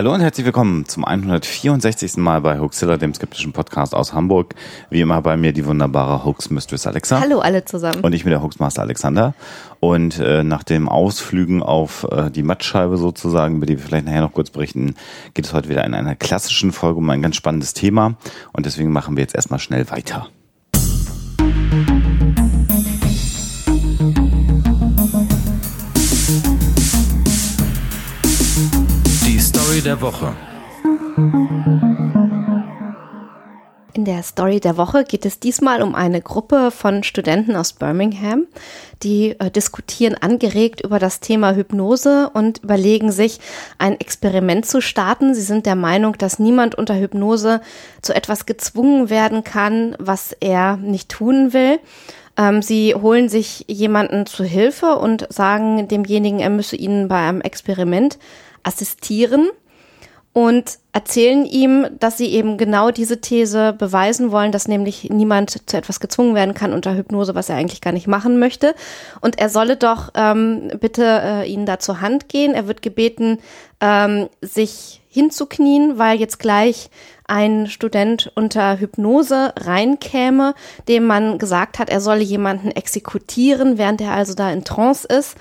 Hallo und herzlich willkommen zum 164. Mal bei Hoaxilla, dem skeptischen Podcast aus Hamburg. Wie immer bei mir die wunderbare Hoax Mistress Alexa. Hallo alle zusammen. Und ich bin der Hoaxmaster Alexander. Und äh, nach dem Ausflügen auf äh, die Mattscheibe sozusagen, über die wir vielleicht nachher noch kurz berichten, geht es heute wieder in einer klassischen Folge um ein ganz spannendes Thema. Und deswegen machen wir jetzt erstmal schnell weiter. Story der Woche. In der Story der Woche geht es diesmal um eine Gruppe von Studenten aus Birmingham, die äh, diskutieren angeregt über das Thema Hypnose und überlegen sich, ein Experiment zu starten. Sie sind der Meinung, dass niemand unter Hypnose zu etwas gezwungen werden kann, was er nicht tun will. Ähm, sie holen sich jemanden zu Hilfe und sagen demjenigen, er müsse ihnen bei einem Experiment assistieren und erzählen ihm, dass sie eben genau diese These beweisen wollen, dass nämlich niemand zu etwas gezwungen werden kann unter Hypnose, was er eigentlich gar nicht machen möchte. Und er solle doch ähm, bitte äh, ihnen da zur Hand gehen. Er wird gebeten, ähm, sich hinzuknien, weil jetzt gleich ein Student unter Hypnose reinkäme, dem man gesagt hat, er solle jemanden exekutieren, während er also da in Trance ist.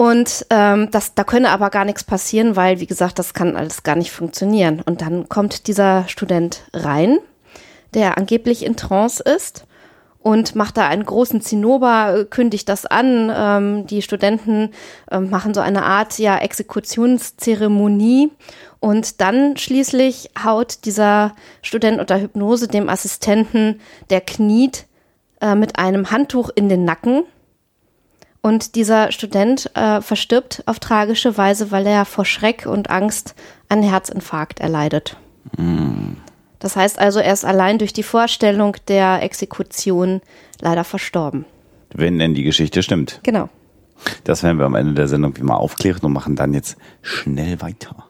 Und ähm, das, da könne aber gar nichts passieren, weil, wie gesagt, das kann alles gar nicht funktionieren. Und dann kommt dieser Student rein, der angeblich in Trance ist und macht da einen großen Zinnober, kündigt das an. Ähm, die Studenten ähm, machen so eine Art ja Exekutionszeremonie und dann schließlich haut dieser Student unter Hypnose dem Assistenten, der kniet, äh, mit einem Handtuch in den Nacken und dieser Student äh, verstirbt auf tragische Weise, weil er vor Schreck und Angst einen Herzinfarkt erleidet. Mm. Das heißt also, er ist allein durch die Vorstellung der Exekution leider verstorben. Wenn denn die Geschichte stimmt. Genau. Das werden wir am Ende der Sendung wie mal aufklären und machen dann jetzt schnell weiter.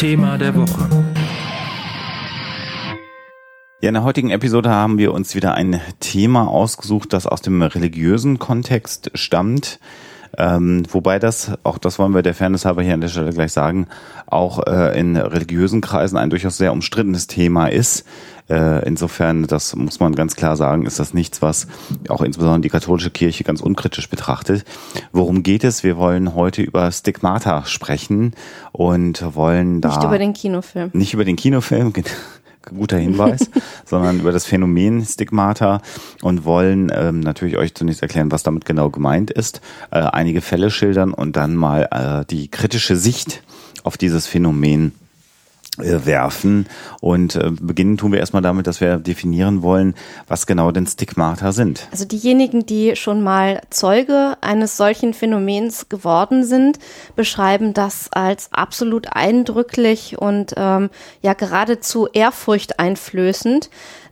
Thema der Woche. Ja, in der heutigen Episode haben wir uns wieder ein Thema ausgesucht, das aus dem religiösen Kontext stammt. Ähm, wobei das, auch das wollen wir der Fairness halber hier an der Stelle gleich sagen, auch äh, in religiösen Kreisen ein durchaus sehr umstrittenes Thema ist. Äh, insofern, das muss man ganz klar sagen, ist das nichts, was auch insbesondere die katholische Kirche ganz unkritisch betrachtet. Worum geht es? Wir wollen heute über Stigmata sprechen und wollen da. Nicht über den Kinofilm. Nicht über den Kinofilm, guter Hinweis, sondern über das Phänomen Stigmata und wollen ähm, natürlich euch zunächst erklären, was damit genau gemeint ist, äh, einige Fälle schildern und dann mal äh, die kritische Sicht auf dieses Phänomen werfen. Und äh, beginnen tun wir erstmal damit, dass wir definieren wollen, was genau denn Stigmata sind. Also diejenigen, die schon mal Zeuge eines solchen Phänomens geworden sind, beschreiben das als absolut eindrücklich und ähm, ja geradezu ehrfurchteinflößend.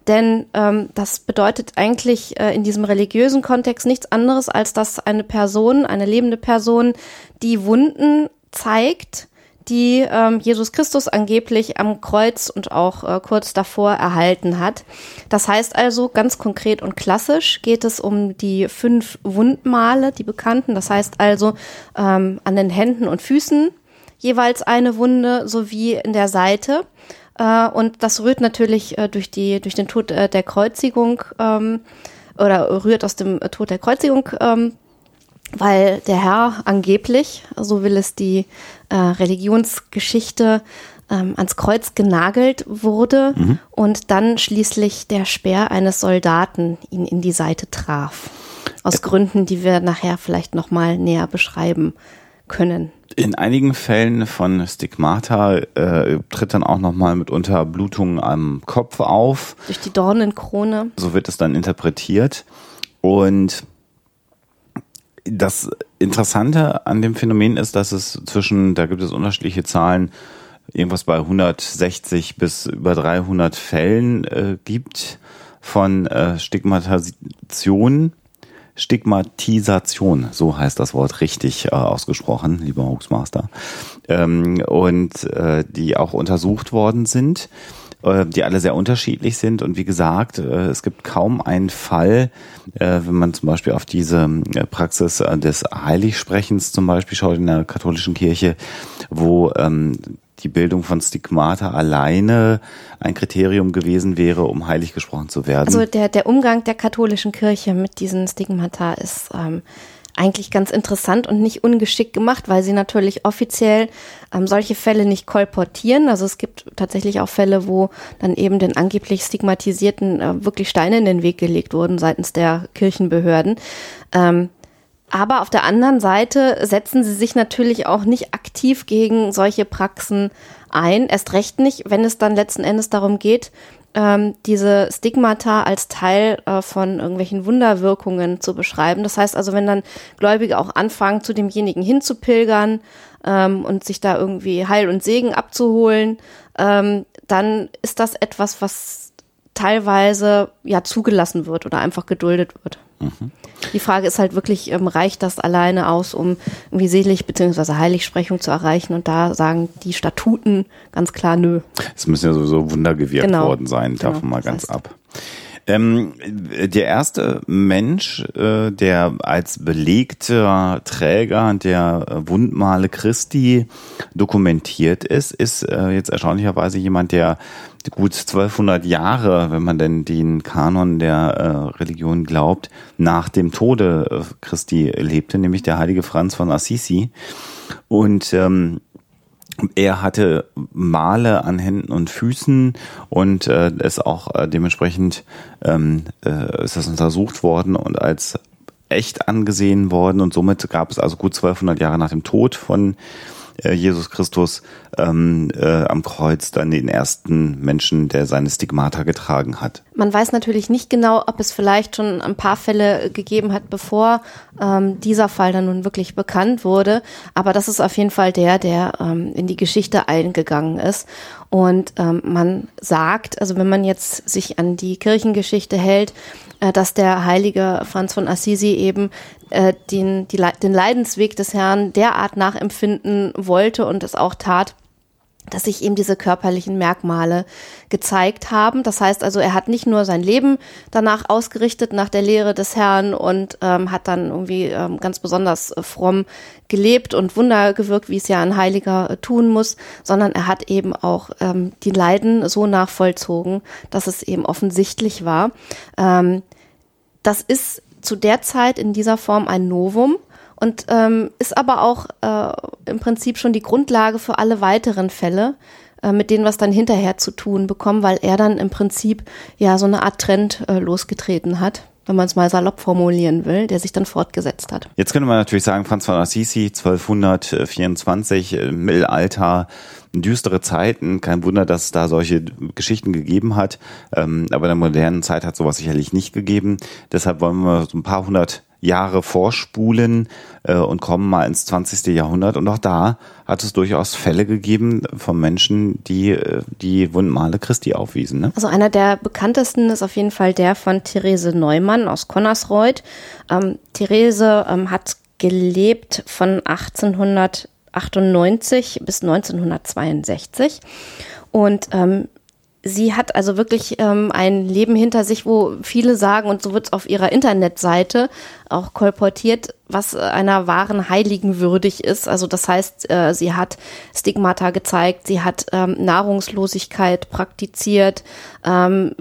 Denn ähm, das bedeutet eigentlich äh, in diesem religiösen Kontext nichts anderes, als dass eine Person, eine lebende Person, die Wunden zeigt, die ähm, Jesus Christus angeblich am Kreuz und auch äh, kurz davor erhalten hat. Das heißt also, ganz konkret und klassisch geht es um die fünf Wundmale, die bekannten. Das heißt also ähm, an den Händen und Füßen jeweils eine Wunde sowie in der Seite. Äh, und das rührt natürlich äh, durch, die, durch den Tod äh, der Kreuzigung ähm, oder rührt aus dem äh, Tod der Kreuzigung ähm, weil der Herr angeblich, so will es die äh, Religionsgeschichte, ähm, ans Kreuz genagelt wurde mhm. und dann schließlich der Speer eines Soldaten ihn in die Seite traf. Aus äh, Gründen, die wir nachher vielleicht nochmal näher beschreiben können. In einigen Fällen von Stigmata äh, tritt dann auch nochmal mitunter Blutung am Kopf auf. Durch die Dornenkrone. So wird es dann interpretiert. Und das Interessante an dem Phänomen ist, dass es zwischen, da gibt es unterschiedliche Zahlen, irgendwas bei 160 bis über 300 Fällen äh, gibt. von äh, Stigmatisation, Stigmatisation, so heißt das Wort richtig äh, ausgesprochen, lieber Hoaxmaster, ähm, und äh, die auch untersucht worden sind die alle sehr unterschiedlich sind. Und wie gesagt, äh, es gibt kaum einen Fall, äh, wenn man zum Beispiel auf diese Praxis des Heiligsprechens zum Beispiel schaut in der katholischen Kirche, wo ähm, die Bildung von Stigmata alleine ein Kriterium gewesen wäre, um heilig gesprochen zu werden. Also der, der Umgang der katholischen Kirche mit diesen Stigmata ist ähm, eigentlich ganz interessant und nicht ungeschickt gemacht, weil sie natürlich offiziell ähm, solche Fälle nicht kolportieren. Also es gibt tatsächlich auch Fälle, wo dann eben den angeblich Stigmatisierten äh, wirklich Steine in den Weg gelegt wurden seitens der Kirchenbehörden. Ähm, aber auf der anderen Seite setzen sie sich natürlich auch nicht aktiv gegen solche Praxen ein. Erst recht nicht, wenn es dann letzten Endes darum geht, ähm, diese Stigmata als Teil äh, von irgendwelchen Wunderwirkungen zu beschreiben. Das heißt also, wenn dann Gläubige auch anfangen, zu demjenigen hinzupilgern ähm, und sich da irgendwie Heil und Segen abzuholen, ähm, dann ist das etwas, was teilweise ja zugelassen wird oder einfach geduldet wird. Mhm. Die Frage ist halt wirklich, ähm, reicht das alleine aus, um irgendwie selig bzw. Heiligsprechung zu erreichen? Und da sagen die Statuten ganz klar nö. Es müssen ja sowieso Wunder gewirkt genau. worden sein, davon genau. mal ganz das heißt, ab. Ähm, der erste Mensch, äh, der als belegter Träger der Wundmale Christi dokumentiert ist, ist äh, jetzt erstaunlicherweise jemand, der gut 1200 Jahre, wenn man denn den Kanon der äh, Religion glaubt, nach dem Tode äh, Christi lebte, nämlich der heilige Franz von Assisi. Und ähm, er hatte Male an Händen und Füßen und äh, ist auch äh, dementsprechend ähm, äh, ist das untersucht worden und als echt angesehen worden. Und somit gab es also gut 1200 Jahre nach dem Tod von Jesus Christus ähm, äh, am Kreuz dann den ersten Menschen, der seine Stigmata getragen hat. Man weiß natürlich nicht genau, ob es vielleicht schon ein paar Fälle gegeben hat, bevor ähm, dieser Fall dann nun wirklich bekannt wurde. Aber das ist auf jeden Fall der, der ähm, in die Geschichte eingegangen ist. Und ähm, man sagt, also wenn man jetzt sich an die Kirchengeschichte hält, äh, dass der heilige Franz von Assisi eben äh, den, die, den Leidensweg des Herrn derart nachempfinden wollte und es auch tat, dass sich ihm diese körperlichen Merkmale gezeigt haben. Das heißt also, er hat nicht nur sein Leben danach ausgerichtet, nach der Lehre des Herrn und ähm, hat dann irgendwie ähm, ganz besonders äh, fromm gelebt und Wunder gewirkt, wie es ja ein Heiliger äh, tun muss, sondern er hat eben auch ähm, die Leiden so nachvollzogen, dass es eben offensichtlich war. Ähm, das ist zu der Zeit in dieser Form ein Novum und ähm, ist aber auch äh, im Prinzip schon die Grundlage für alle weiteren Fälle, äh, mit denen was dann hinterher zu tun bekommen, weil er dann im Prinzip ja so eine Art Trend äh, losgetreten hat wenn man es mal salopp formulieren will, der sich dann fortgesetzt hat. Jetzt könnte man natürlich sagen, Franz von Assisi, 1224, äh, Mittelalter, düstere Zeiten. Kein Wunder, dass es da solche Geschichten gegeben hat. Ähm, aber in der modernen Zeit hat sowas sicherlich nicht gegeben. Deshalb wollen wir so ein paar hundert Jahre vorspulen äh, und kommen mal ins 20. Jahrhundert. Und auch da hat es durchaus Fälle gegeben von Menschen, die äh, die Wundmale Christi aufwiesen. Ne? Also einer der bekanntesten ist auf jeden Fall der von Therese Neumann aus Connersreuth. Ähm, Therese ähm, hat gelebt von 1898 bis 1962 und ähm, sie hat also wirklich ähm, ein Leben hinter sich, wo viele sagen, und so wird es auf ihrer Internetseite auch kolportiert, was einer wahren Heiligen würdig ist. Also das heißt, äh, sie hat Stigmata gezeigt, sie hat ähm, Nahrungslosigkeit praktiziert. Ähm,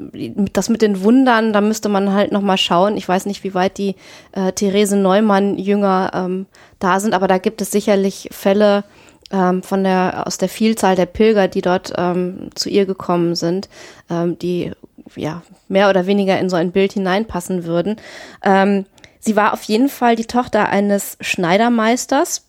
das mit den Wundern, da müsste man halt nochmal schauen. Ich weiß nicht, wie weit die äh, Therese Neumann Jünger ähm, da sind, aber da gibt es sicherlich Fälle, ähm, von der, aus der Vielzahl der Pilger, die dort ähm, zu ihr gekommen sind, ähm, die ja mehr oder weniger in so ein Bild hineinpassen würden. Ähm, sie war auf jeden Fall die Tochter eines Schneidermeisters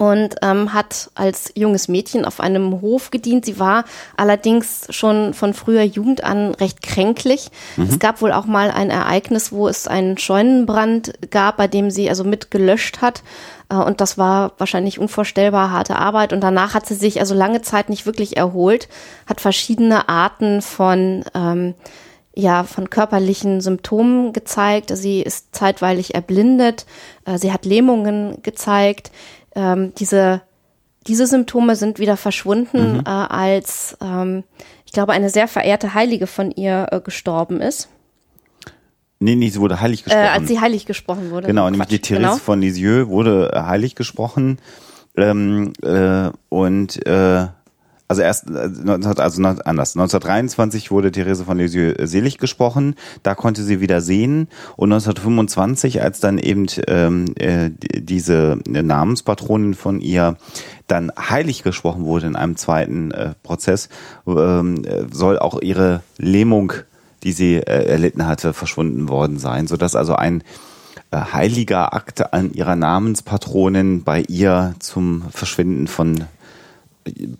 und ähm, hat als junges Mädchen auf einem Hof gedient. Sie war allerdings schon von früher Jugend an recht kränklich. Mhm. Es gab wohl auch mal ein Ereignis, wo es einen Scheunenbrand gab, bei dem sie also mit gelöscht hat. Äh, und das war wahrscheinlich unvorstellbar harte Arbeit. Und danach hat sie sich also lange Zeit nicht wirklich erholt, hat verschiedene Arten von ähm, ja von körperlichen Symptomen gezeigt. Sie ist zeitweilig erblindet, äh, sie hat Lähmungen gezeigt. Ähm, diese diese Symptome sind wieder verschwunden, mhm. äh, als ähm, ich glaube eine sehr verehrte Heilige von ihr äh, gestorben ist. Nee, nee, sie wurde heilig gesprochen. Äh, als sie heilig gesprochen wurde. Genau, nämlich die Therese genau. von Lisieux wurde äh, heilig gesprochen. Ähm, äh, und äh, also erst äh, also anders. 1923 wurde Therese von Lisieux selig gesprochen, da konnte sie wieder sehen. Und 1925, als dann eben ähm, äh, diese Namenspatronin von ihr dann heilig gesprochen wurde in einem zweiten äh, Prozess, ähm, soll auch ihre Lähmung, die sie äh, erlitten hatte, verschwunden worden sein, sodass also ein äh, heiliger Akt an ihrer Namenspatronin bei ihr zum Verschwinden von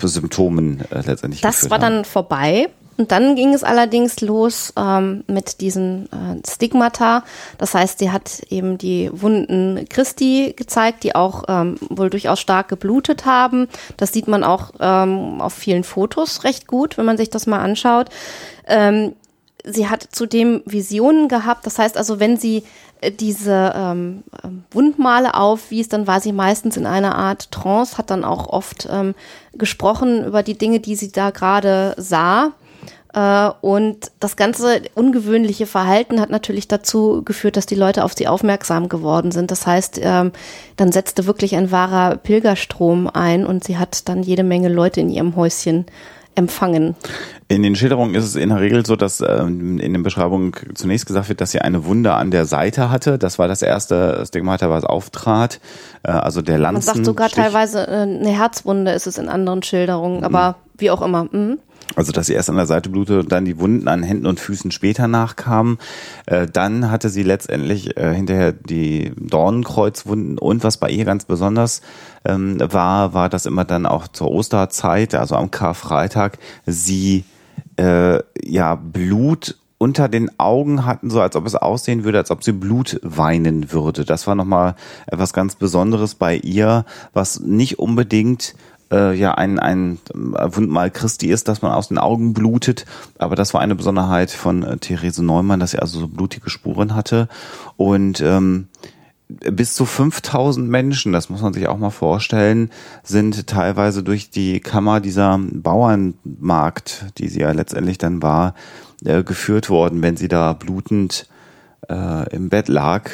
Symptomen äh, letztendlich. Das war haben. dann vorbei. Und dann ging es allerdings los ähm, mit diesen äh, Stigmata. Das heißt, sie hat eben die Wunden Christi gezeigt, die auch ähm, wohl durchaus stark geblutet haben. Das sieht man auch ähm, auf vielen Fotos recht gut, wenn man sich das mal anschaut. Ähm, sie hat zudem Visionen gehabt. Das heißt also, wenn sie diese ähm, ähm, Wundmale aufwies, dann war sie meistens in einer Art Trance, hat dann auch oft ähm, gesprochen über die Dinge, die sie da gerade sah. Äh, und das ganze ungewöhnliche Verhalten hat natürlich dazu geführt, dass die Leute auf sie aufmerksam geworden sind. Das heißt, ähm, dann setzte wirklich ein wahrer Pilgerstrom ein und sie hat dann jede Menge Leute in ihrem Häuschen empfangen. In den Schilderungen ist es in der Regel so, dass ähm, in den Beschreibungen zunächst gesagt wird, dass sie eine Wunde an der Seite hatte. Das war das erste Stigmata, was auftrat. Äh, also der Lanzen. Man sagt sogar teilweise äh, eine Herzwunde ist es in anderen Schilderungen, mhm. aber wie auch immer. Mhm. Also dass sie erst an der Seite blutete und dann die Wunden an Händen und Füßen später nachkamen. Äh, dann hatte sie letztendlich äh, hinterher die Dornenkreuzwunden und was bei ihr ganz besonders ähm, war, war, dass immer dann auch zur Osterzeit, also am Karfreitag, sie äh, ja Blut unter den Augen hatten, so als ob es aussehen würde, als ob sie Blut weinen würde. Das war nochmal etwas ganz Besonderes bei ihr, was nicht unbedingt äh, ja ein, ein Wundmal Christi ist, dass man aus den Augen blutet. Aber das war eine Besonderheit von äh, Therese Neumann, dass sie also so blutige Spuren hatte. Und ähm, bis zu 5000 Menschen, das muss man sich auch mal vorstellen, sind teilweise durch die Kammer dieser Bauernmarkt, die sie ja letztendlich dann war, äh, geführt worden, wenn sie da blutend äh, im Bett lag.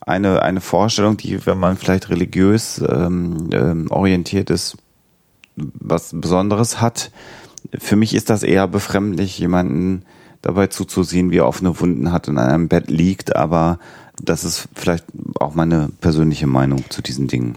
Eine, eine Vorstellung, die, wenn man vielleicht religiös ähm, ähm, orientiert ist, was Besonderes hat. Für mich ist das eher befremdlich, jemanden dabei zuzusehen, wie er offene Wunden hat und in einem Bett liegt, aber das ist vielleicht auch meine persönliche Meinung zu diesen Dingen.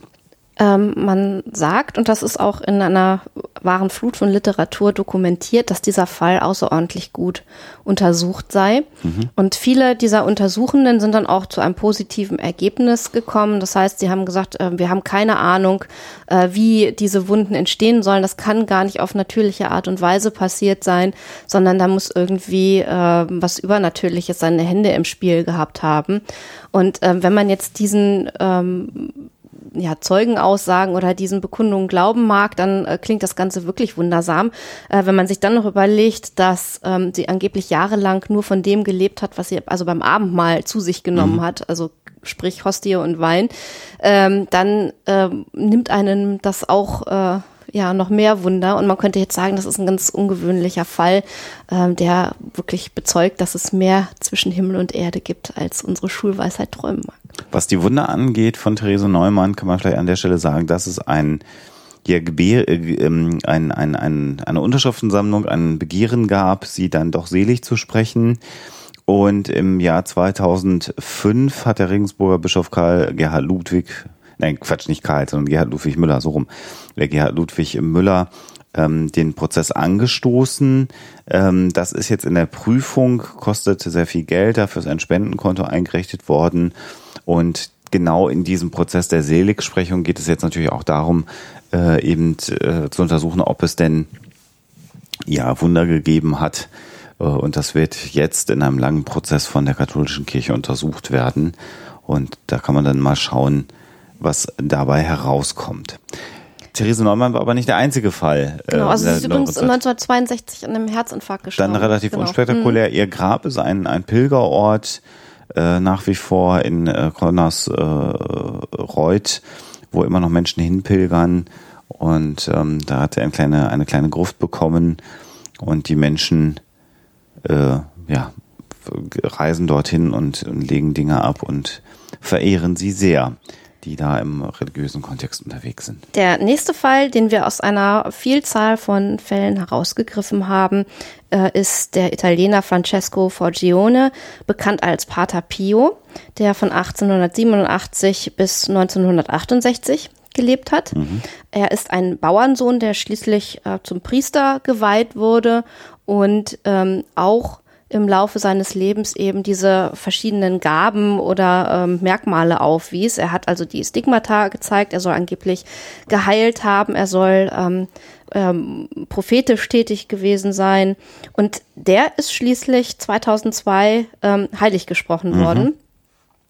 Ähm, man sagt, und das ist auch in einer wahren Flut von Literatur dokumentiert, dass dieser Fall außerordentlich gut untersucht sei. Mhm. Und viele dieser Untersuchenden sind dann auch zu einem positiven Ergebnis gekommen. Das heißt, sie haben gesagt, äh, wir haben keine Ahnung, äh, wie diese Wunden entstehen sollen. Das kann gar nicht auf natürliche Art und Weise passiert sein, sondern da muss irgendwie äh, was Übernatürliches seine Hände im Spiel gehabt haben. Und äh, wenn man jetzt diesen ähm, ja, Zeugenaussagen oder diesen Bekundungen glauben mag, dann äh, klingt das Ganze wirklich wundersam. Äh, wenn man sich dann noch überlegt, dass ähm, sie angeblich jahrelang nur von dem gelebt hat, was sie also beim Abendmahl zu sich genommen mhm. hat, also sprich Hostie und Wein, ähm, dann ähm, nimmt einen das auch äh, ja noch mehr Wunder. Und man könnte jetzt sagen, das ist ein ganz ungewöhnlicher Fall, ähm, der wirklich bezeugt, dass es mehr zwischen Himmel und Erde gibt, als unsere Schulweisheit träumen mag. Was die Wunder angeht von Therese Neumann, kann man vielleicht an der Stelle sagen, dass es ein ja, Gebär, äh, ähm, ein, ein, ein, eine Unterschriftensammlung, ein Begehren gab, sie dann doch selig zu sprechen. Und im Jahr 2005 hat der Regensburger Bischof Karl Gerhard Ludwig nein, Quatsch, nicht Karl, sondern Gerhard Ludwig Müller, so rum. Der Gerhard Ludwig Müller ähm, den Prozess angestoßen. Ähm, das ist jetzt in der Prüfung, kostet sehr viel Geld, dafür ist ein Spendenkonto eingerichtet worden. Und genau in diesem Prozess der Seligsprechung geht es jetzt natürlich auch darum, äh, eben äh, zu untersuchen, ob es denn ja Wunder gegeben hat. Äh, und das wird jetzt in einem langen Prozess von der katholischen Kirche untersucht werden. Und da kann man dann mal schauen, was dabei herauskommt. Therese Neumann war aber nicht der einzige Fall. Genau, also äh, sie ist übrigens 1962 an einem Herzinfarkt gestorben. Dann relativ genau. unspektakulär. Mhm. Ihr Grab ist ein, ein Pilgerort äh, nach wie vor in äh, Konnersreuth, wo immer noch Menschen hinpilgern. Und ähm, da hat er eine kleine, eine kleine Gruft bekommen und die Menschen äh, ja, reisen dorthin und, und legen Dinge ab und verehren sie sehr die da im religiösen Kontext unterwegs sind. Der nächste Fall, den wir aus einer Vielzahl von Fällen herausgegriffen haben, äh, ist der Italiener Francesco Forgione, bekannt als Pater Pio, der von 1887 bis 1968 gelebt hat. Mhm. Er ist ein Bauernsohn, der schließlich äh, zum Priester geweiht wurde und ähm, auch im Laufe seines Lebens eben diese verschiedenen Gaben oder ähm, Merkmale aufwies. Er hat also die Stigmata gezeigt, er soll angeblich geheilt haben, er soll ähm, ähm, prophetisch tätig gewesen sein. Und der ist schließlich 2002 ähm, heilig gesprochen mhm. worden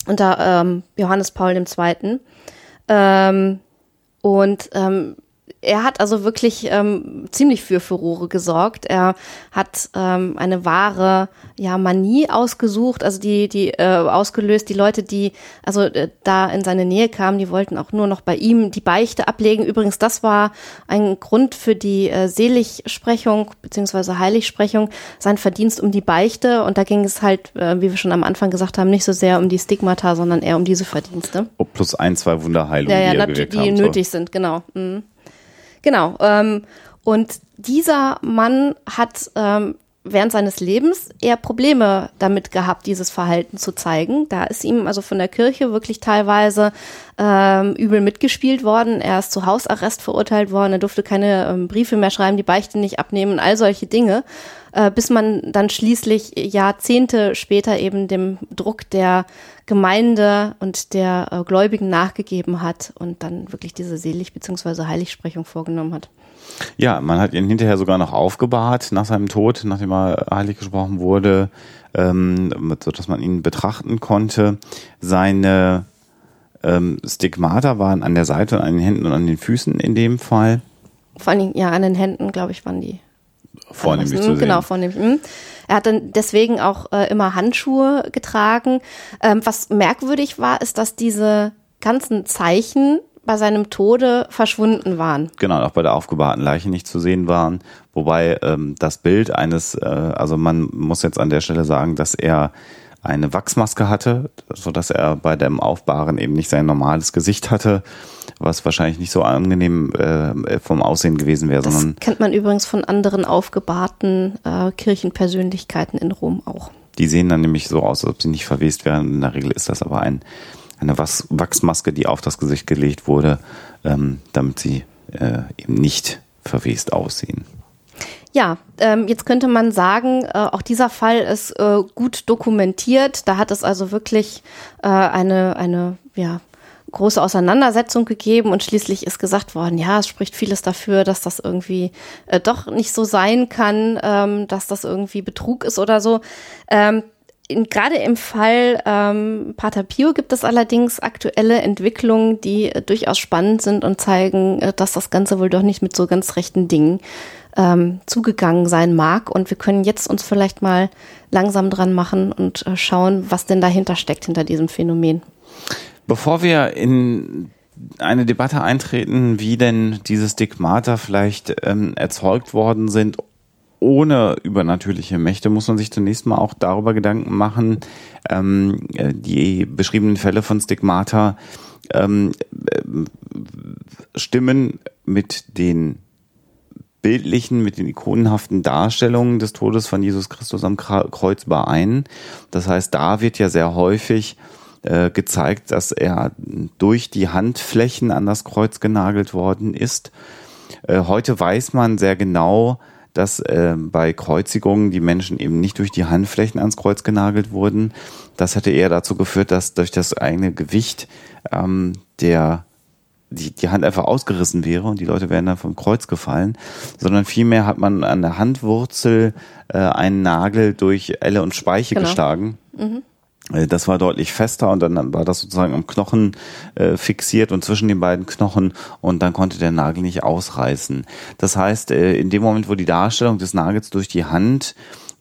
unter ähm, Johannes Paul II. Ähm, und ähm, er hat also wirklich ähm, ziemlich für Furore gesorgt. Er hat ähm, eine wahre ja, Manie ausgesucht, also die, die äh, ausgelöst, die Leute, die also äh, da in seine Nähe kamen, die wollten auch nur noch bei ihm die Beichte ablegen. Übrigens, das war ein Grund für die äh, Seligsprechung beziehungsweise Heiligsprechung, sein Verdienst um die Beichte. Und da ging es halt, äh, wie wir schon am Anfang gesagt haben, nicht so sehr um die Stigmata, sondern eher um diese Verdienste. Oh, plus ein, zwei Wunderheilungen, ja, ja, die, die nötig sind, genau. Mhm. Genau. Ähm, und dieser Mann hat ähm, während seines Lebens eher Probleme damit gehabt, dieses Verhalten zu zeigen. Da ist ihm also von der Kirche wirklich teilweise ähm, übel mitgespielt worden. Er ist zu Hausarrest verurteilt worden. Er durfte keine ähm, Briefe mehr schreiben, die Beichte nicht abnehmen, all solche Dinge, äh, bis man dann schließlich Jahrzehnte später eben dem Druck der Gemeinde und der äh, Gläubigen nachgegeben hat und dann wirklich diese Selig- bzw. Heiligsprechung vorgenommen hat. Ja, man hat ihn hinterher sogar noch aufgebahrt nach seinem Tod, nachdem er heilig gesprochen wurde, ähm, sodass man ihn betrachten konnte. Seine ähm, Stigmata waren an der Seite und an den Händen und an den Füßen in dem Fall. Vor allem, ja, an den Händen, glaube ich, waren die. Vornehmlich zu sehen. Genau, vornehmlich. Hm. Er hat dann deswegen auch äh, immer Handschuhe getragen. Ähm, was merkwürdig war, ist, dass diese ganzen Zeichen bei seinem Tode verschwunden waren. Genau, auch bei der aufgebahrten Leiche nicht zu sehen waren. Wobei ähm, das Bild eines, äh, also man muss jetzt an der Stelle sagen, dass er eine Wachsmaske hatte, so dass er bei dem Aufbahren eben nicht sein normales Gesicht hatte, was wahrscheinlich nicht so angenehm äh, vom Aussehen gewesen wäre, das sondern kennt man übrigens von anderen aufgebahrten äh, Kirchenpersönlichkeiten in Rom auch. Die sehen dann nämlich so aus, als ob sie nicht verwest wären. In der Regel ist das aber ein eine Wachsmaske, die auf das Gesicht gelegt wurde, ähm, damit sie äh, eben nicht verwest aussehen. Ja, ähm, jetzt könnte man sagen, äh, auch dieser Fall ist äh, gut dokumentiert. Da hat es also wirklich äh, eine, eine ja, große Auseinandersetzung gegeben und schließlich ist gesagt worden, ja, es spricht vieles dafür, dass das irgendwie äh, doch nicht so sein kann, ähm, dass das irgendwie Betrug ist oder so. Ähm, gerade im Fall ähm, Pater Pio gibt es allerdings aktuelle Entwicklungen, die äh, durchaus spannend sind und zeigen, äh, dass das Ganze wohl doch nicht mit so ganz rechten Dingen ähm, zugegangen sein mag. Und wir können jetzt uns vielleicht mal langsam dran machen und äh, schauen, was denn dahinter steckt, hinter diesem Phänomen. Bevor wir in eine Debatte eintreten, wie denn diese Stigmata vielleicht ähm, erzeugt worden sind ohne übernatürliche Mächte muss man sich zunächst mal auch darüber Gedanken machen, ähm, die beschriebenen Fälle von Stigmata ähm, äh, stimmen mit den bildlichen, mit den ikonenhaften Darstellungen des Todes von Jesus Christus am Kreuz überein. Das heißt, da wird ja sehr häufig äh, gezeigt, dass er durch die Handflächen an das Kreuz genagelt worden ist. Äh, heute weiß man sehr genau, dass äh, bei Kreuzigungen die Menschen eben nicht durch die Handflächen ans Kreuz genagelt wurden. Das hätte eher dazu geführt, dass durch das eigene Gewicht ähm, der die, die Hand einfach ausgerissen wäre und die Leute wären dann vom Kreuz gefallen, sondern vielmehr hat man an der Handwurzel äh, einen Nagel durch Elle und Speiche genau. geschlagen. Mhm. Äh, das war deutlich fester und dann war das sozusagen am Knochen äh, fixiert und zwischen den beiden Knochen und dann konnte der Nagel nicht ausreißen. Das heißt, äh, in dem Moment, wo die Darstellung des Nagels durch die Hand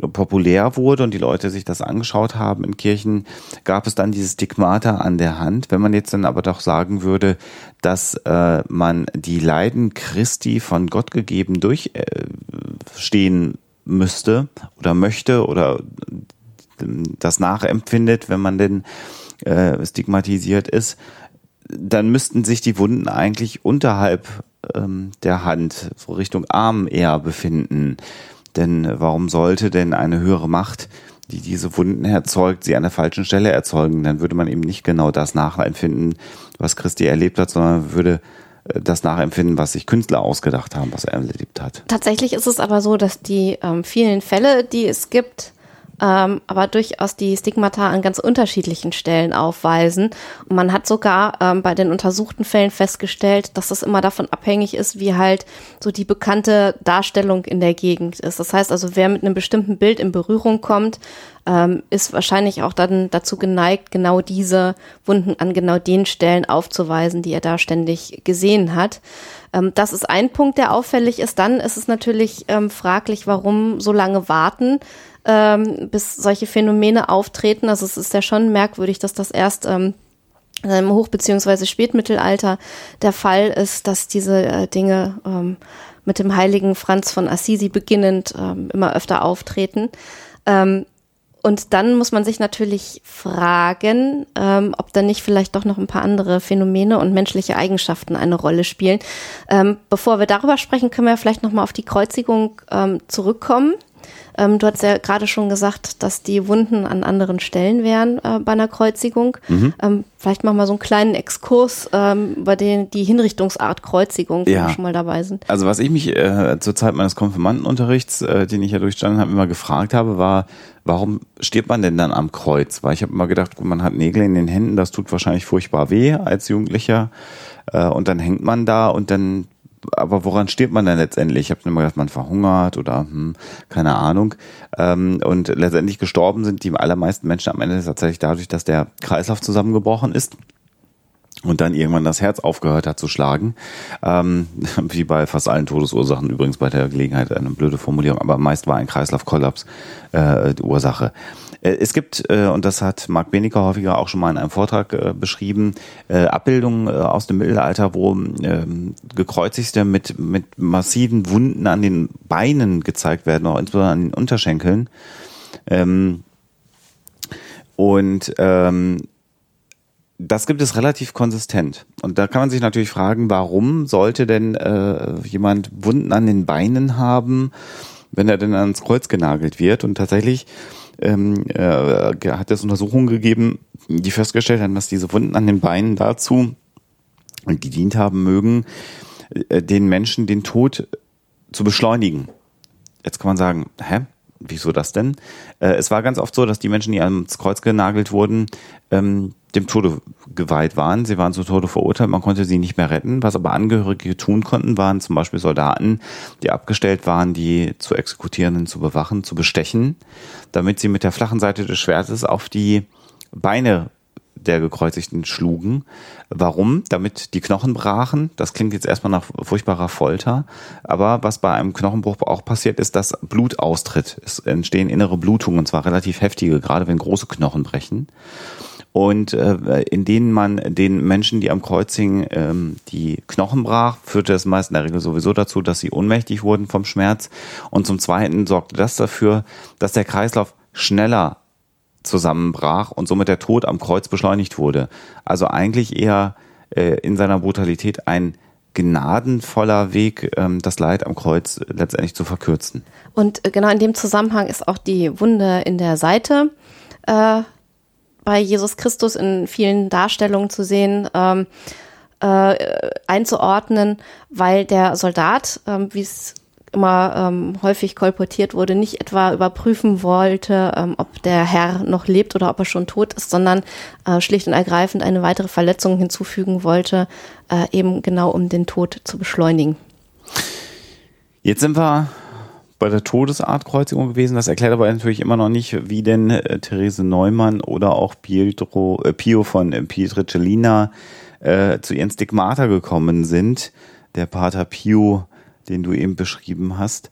populär wurde und die Leute sich das angeschaut haben in Kirchen, gab es dann dieses Stigmata an der Hand. Wenn man jetzt dann aber doch sagen würde, dass äh, man die Leiden Christi von Gott gegeben durchstehen äh, müsste oder möchte oder das nachempfindet, wenn man denn äh, stigmatisiert ist, dann müssten sich die Wunden eigentlich unterhalb ähm, der Hand, so Richtung Arm eher befinden. Denn warum sollte denn eine höhere Macht, die diese Wunden erzeugt, sie an der falschen Stelle erzeugen? Dann würde man eben nicht genau das nachempfinden, was Christi erlebt hat, sondern würde äh, das nachempfinden, was sich Künstler ausgedacht haben, was er erlebt hat. Tatsächlich ist es aber so, dass die ähm, vielen Fälle, die es gibt, ähm, aber durchaus die Stigmata an ganz unterschiedlichen Stellen aufweisen. Und man hat sogar ähm, bei den untersuchten Fällen festgestellt, dass es immer davon abhängig ist, wie halt so die bekannte Darstellung in der Gegend ist. Das heißt also, wer mit einem bestimmten Bild in Berührung kommt, ähm, ist wahrscheinlich auch dann dazu geneigt, genau diese Wunden an genau den Stellen aufzuweisen, die er da ständig gesehen hat. Ähm, das ist ein Punkt, der auffällig ist. Dann ist es natürlich ähm, fraglich, warum so lange warten ähm, bis solche Phänomene auftreten. Also es ist ja schon merkwürdig, dass das erst ähm, im Hoch- bzw. Spätmittelalter der Fall ist, dass diese äh, Dinge ähm, mit dem heiligen Franz von Assisi beginnend ähm, immer öfter auftreten. Ähm, und dann muss man sich natürlich fragen, ähm, ob da nicht vielleicht doch noch ein paar andere Phänomene und menschliche Eigenschaften eine Rolle spielen. Ähm, bevor wir darüber sprechen, können wir vielleicht noch mal auf die Kreuzigung ähm, zurückkommen. Ähm, du hast ja gerade schon gesagt, dass die Wunden an anderen Stellen wären äh, bei einer Kreuzigung. Mhm. Ähm, vielleicht machen wir so einen kleinen Exkurs ähm, über den, die Hinrichtungsart Kreuzigung, wenn ja. wir schon mal dabei sind. Also was ich mich äh, zur Zeit meines Konfirmandenunterrichts, äh, den ich ja durchstanden habe, immer gefragt habe, war, warum stirbt man denn dann am Kreuz? Weil ich habe immer gedacht, gut, man hat Nägel in den Händen, das tut wahrscheinlich furchtbar weh als Jugendlicher. Äh, und dann hängt man da und dann aber woran steht man denn letztendlich? Ich habe immer gedacht, man verhungert oder hm, keine Ahnung. Ähm, und letztendlich gestorben sind die allermeisten Menschen am Ende tatsächlich dadurch, dass der Kreislauf zusammengebrochen ist und dann irgendwann das Herz aufgehört hat zu schlagen. Ähm, wie bei fast allen Todesursachen übrigens bei der Gelegenheit eine blöde Formulierung, aber meist war ein Kreislaufkollaps äh, die Ursache. Äh, es gibt, äh, und das hat Marc Benecker häufiger auch schon mal in einem Vortrag äh, beschrieben, Abbildungen aus dem Mittelalter, wo ähm, Gekreuzigte mit, mit massiven Wunden an den Beinen gezeigt werden, auch insbesondere an den Unterschenkeln. Ähm, und ähm, das gibt es relativ konsistent. Und da kann man sich natürlich fragen, warum sollte denn äh, jemand Wunden an den Beinen haben, wenn er denn ans Kreuz genagelt wird? Und tatsächlich ähm, äh, hat es Untersuchungen gegeben, die festgestellt haben, dass diese Wunden an den Beinen dazu gedient haben mögen, äh, den Menschen den Tod zu beschleunigen. Jetzt kann man sagen, hä? Wieso das denn? Äh, es war ganz oft so, dass die Menschen, die ans Kreuz genagelt wurden, ähm, dem Tode geweiht waren. Sie waren zu Tode verurteilt, man konnte sie nicht mehr retten. Was aber Angehörige tun konnten, waren zum Beispiel Soldaten, die abgestellt waren, die zu exekutierenden zu bewachen, zu bestechen, damit sie mit der flachen Seite des Schwertes auf die Beine der Gekreuzigten schlugen. Warum? Damit die Knochen brachen. Das klingt jetzt erstmal nach furchtbarer Folter. Aber was bei einem Knochenbruch auch passiert, ist, dass Blut austritt. Es entstehen innere Blutungen, und zwar relativ heftige, gerade wenn große Knochen brechen. Und äh, in denen man den Menschen, die am Kreuzing ähm, die Knochen brach, führte es meist in der Regel sowieso dazu, dass sie ohnmächtig wurden vom Schmerz. Und zum Zweiten sorgte das dafür, dass der Kreislauf schneller zusammenbrach und somit der Tod am Kreuz beschleunigt wurde. Also eigentlich eher äh, in seiner Brutalität ein gnadenvoller Weg, ähm, das Leid am Kreuz letztendlich zu verkürzen. Und äh, genau in dem Zusammenhang ist auch die Wunde in der Seite äh, bei Jesus Christus in vielen Darstellungen zu sehen. Ähm, äh, einzuordnen, weil der Soldat, ähm, wie es immer ähm, häufig kolportiert wurde, nicht etwa überprüfen wollte, ähm, ob der Herr noch lebt oder ob er schon tot ist, sondern äh, schlicht und ergreifend eine weitere Verletzung hinzufügen wollte, äh, eben genau um den Tod zu beschleunigen. Jetzt sind wir bei der Todesartkreuzigung gewesen. Das erklärt aber natürlich immer noch nicht, wie denn äh, Therese Neumann oder auch Pietro, äh, Pio von äh, Pietricellina äh, zu ihren Stigmata gekommen sind. Der Pater Pio, den du eben beschrieben hast.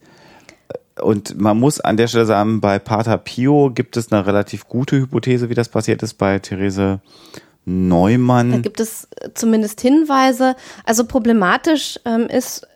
Und man muss an der Stelle sagen, bei Pater Pio gibt es eine relativ gute Hypothese, wie das passiert ist. Bei Therese Neumann. Da gibt es äh, zumindest Hinweise. Also problematisch ähm, ist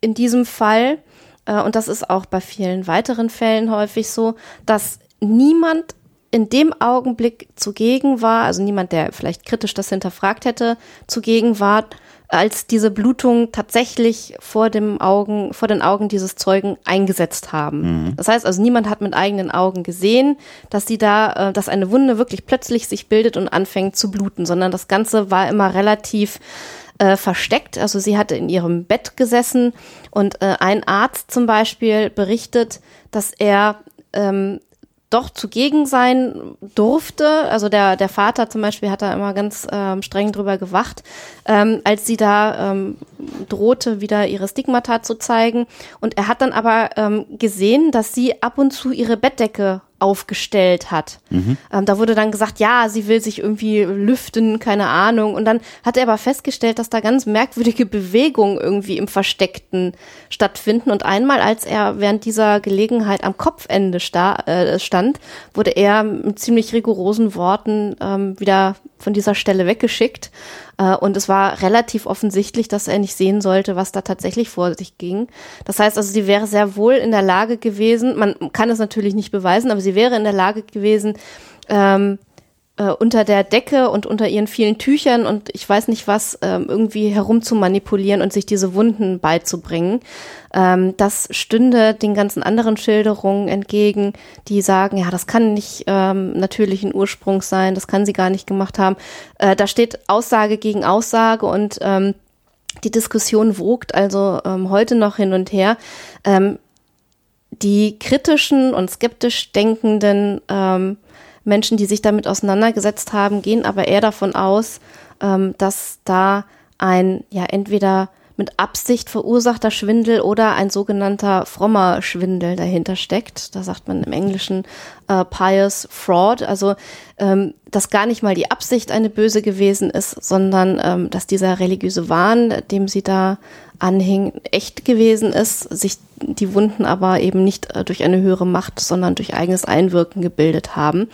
in diesem Fall, äh, und das ist auch bei vielen weiteren Fällen häufig so, dass niemand in dem Augenblick zugegen war, also niemand, der vielleicht kritisch das hinterfragt hätte, zugegen war, als diese Blutung tatsächlich vor dem Augen, vor den Augen dieses Zeugen eingesetzt haben. Mhm. Das heißt also, niemand hat mit eigenen Augen gesehen, dass sie da, äh, dass eine Wunde wirklich plötzlich sich bildet und anfängt zu bluten, sondern das Ganze war immer relativ äh, versteckt. Also sie hatte in ihrem Bett gesessen und äh, ein Arzt zum Beispiel berichtet, dass er ähm, doch zugegen sein durfte. Also der, der Vater zum Beispiel hat da immer ganz ähm, streng drüber gewacht, ähm, als sie da ähm, drohte, wieder ihre Stigmata zu zeigen. Und er hat dann aber ähm, gesehen, dass sie ab und zu ihre Bettdecke aufgestellt hat. Mhm. Ähm, da wurde dann gesagt, ja, sie will sich irgendwie lüften, keine Ahnung. Und dann hat er aber festgestellt, dass da ganz merkwürdige Bewegungen irgendwie im Versteckten stattfinden. Und einmal, als er während dieser Gelegenheit am Kopfende sta äh, stand, wurde er mit ziemlich rigorosen Worten ähm, wieder von dieser Stelle weggeschickt. Äh, und es war relativ offensichtlich, dass er nicht sehen sollte, was da tatsächlich vor sich ging. Das heißt also, sie wäre sehr wohl in der Lage gewesen, man kann es natürlich nicht beweisen, aber sie wäre in der Lage gewesen, ähm, äh, unter der Decke und unter ihren vielen Tüchern und ich weiß nicht was ähm, irgendwie herum zu manipulieren und sich diese Wunden beizubringen. Ähm, das stünde den ganzen anderen Schilderungen entgegen, die sagen, ja, das kann nicht ähm, natürlichen Ursprungs sein, das kann sie gar nicht gemacht haben. Äh, da steht Aussage gegen Aussage und ähm, die Diskussion wogt also ähm, heute noch hin und her. Ähm, die kritischen und skeptisch denkenden ähm, Menschen, die sich damit auseinandergesetzt haben, gehen aber eher davon aus, ähm, dass da ein, ja, entweder mit Absicht verursachter Schwindel oder ein sogenannter frommer Schwindel dahinter steckt. Da sagt man im Englischen äh, pious fraud, also ähm, dass gar nicht mal die Absicht eine böse gewesen ist, sondern ähm, dass dieser religiöse Wahn, dem sie da anhing, echt gewesen ist, sich die Wunden aber eben nicht äh, durch eine höhere Macht, sondern durch eigenes Einwirken gebildet haben.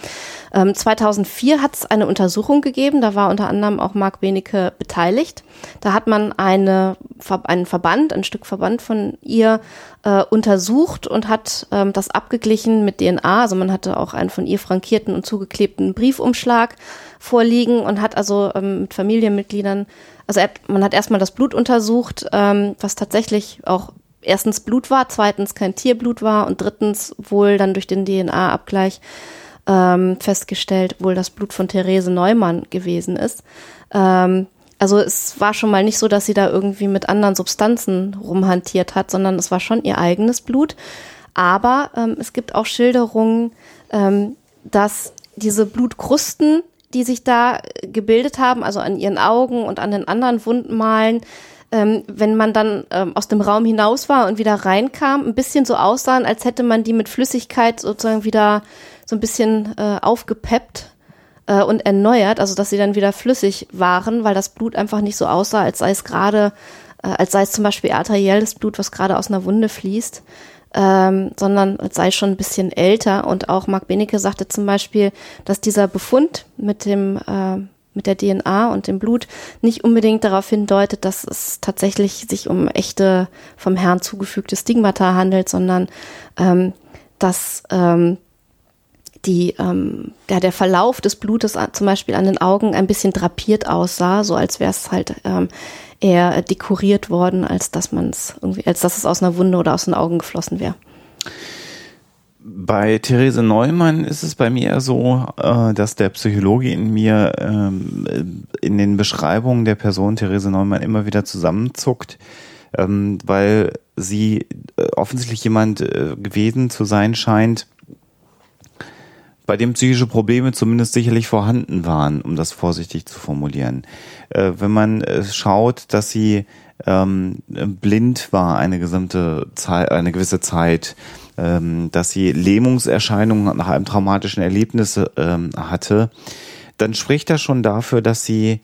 Ähm, 2004 hat es eine Untersuchung gegeben, da war unter anderem auch Marc Benecke beteiligt. Da hat man eine, einen Verband, ein Stück Verband von ihr äh, untersucht und hat ähm, das abgeglichen mit DNA. Also man hatte auch einen von ihr frankierten und zugeklebten Briefumschlag vorliegen und hat also ähm, mit Familienmitgliedern, also er, man hat erstmal das Blut untersucht, ähm, was tatsächlich auch erstens Blut war, zweitens kein Tierblut war und drittens wohl dann durch den DNA-Abgleich ähm, festgestellt, wohl das Blut von Therese Neumann gewesen ist. Ähm, also es war schon mal nicht so, dass sie da irgendwie mit anderen Substanzen rumhantiert hat, sondern es war schon ihr eigenes Blut. Aber ähm, es gibt auch Schilderungen, ähm, dass diese Blutkrusten, die sich da gebildet haben, also an ihren Augen und an den anderen Wundmalen, ähm, wenn man dann ähm, aus dem Raum hinaus war und wieder reinkam, ein bisschen so aussahen, als hätte man die mit Flüssigkeit sozusagen wieder so ein bisschen äh, aufgepeppt äh, und erneuert, also dass sie dann wieder flüssig waren, weil das Blut einfach nicht so aussah, als sei es gerade, äh, als sei es zum Beispiel arterielles Blut, was gerade aus einer Wunde fließt. Ähm, sondern es sei schon ein bisschen älter. Und auch Marc Benecke sagte zum Beispiel, dass dieser Befund mit dem äh, mit der DNA und dem Blut nicht unbedingt darauf hindeutet, dass es tatsächlich sich um echte vom Herrn zugefügte Stigmata handelt, sondern ähm, dass ähm, die, ähm, ja, der Verlauf des Blutes zum Beispiel an den Augen ein bisschen drapiert aussah, so als wäre es halt ähm, eher dekoriert worden, als dass man es irgendwie, als dass es aus einer Wunde oder aus den Augen geflossen wäre. Bei Therese Neumann ist es bei mir so, äh, dass der Psychologe in mir ähm, in den Beschreibungen der Person Therese Neumann immer wieder zusammenzuckt, ähm, weil sie äh, offensichtlich jemand äh, gewesen zu sein scheint, bei dem psychische Probleme zumindest sicherlich vorhanden waren, um das vorsichtig zu formulieren. Wenn man schaut, dass sie ähm, blind war eine gesamte Zeit, eine gewisse Zeit, ähm, dass sie Lähmungserscheinungen nach einem traumatischen Erlebnis ähm, hatte, dann spricht das schon dafür, dass sie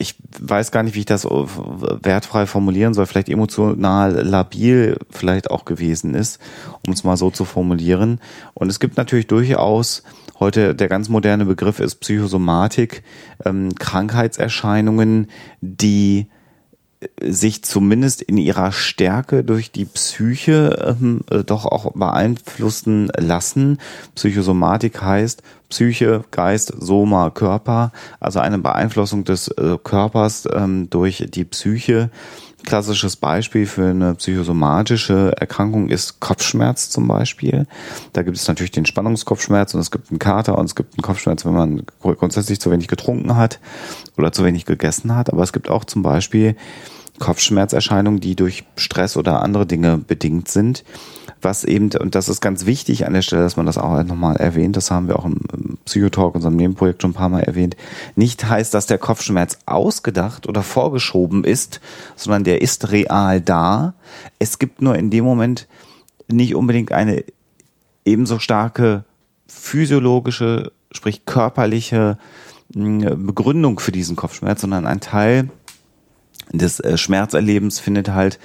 ich weiß gar nicht, wie ich das wertfrei formulieren soll, vielleicht emotional labil vielleicht auch gewesen ist, um es mal so zu formulieren. Und es gibt natürlich durchaus heute der ganz moderne Begriff ist Psychosomatik, ähm, Krankheitserscheinungen, die sich zumindest in ihrer Stärke durch die Psyche ähm, äh, doch auch beeinflussen lassen. Psychosomatik heißt Psyche, Geist, Soma, Körper, also eine Beeinflussung des äh, Körpers ähm, durch die Psyche. Klassisches Beispiel für eine psychosomatische Erkrankung ist Kopfschmerz zum Beispiel. Da gibt es natürlich den Spannungskopfschmerz und es gibt einen Kater und es gibt einen Kopfschmerz, wenn man grundsätzlich zu wenig getrunken hat oder zu wenig gegessen hat. Aber es gibt auch zum Beispiel Kopfschmerzerscheinungen, die durch Stress oder andere Dinge bedingt sind. Was eben, und das ist ganz wichtig an der Stelle, dass man das auch nochmal erwähnt, das haben wir auch im Psychotalk, unserem Nebenprojekt schon ein paar Mal erwähnt, nicht heißt, dass der Kopfschmerz ausgedacht oder vorgeschoben ist, sondern der ist real da. Es gibt nur in dem Moment nicht unbedingt eine ebenso starke physiologische, sprich körperliche hm, Begründung für diesen Kopfschmerz, sondern ein Teil des äh, Schmerzerlebens findet halt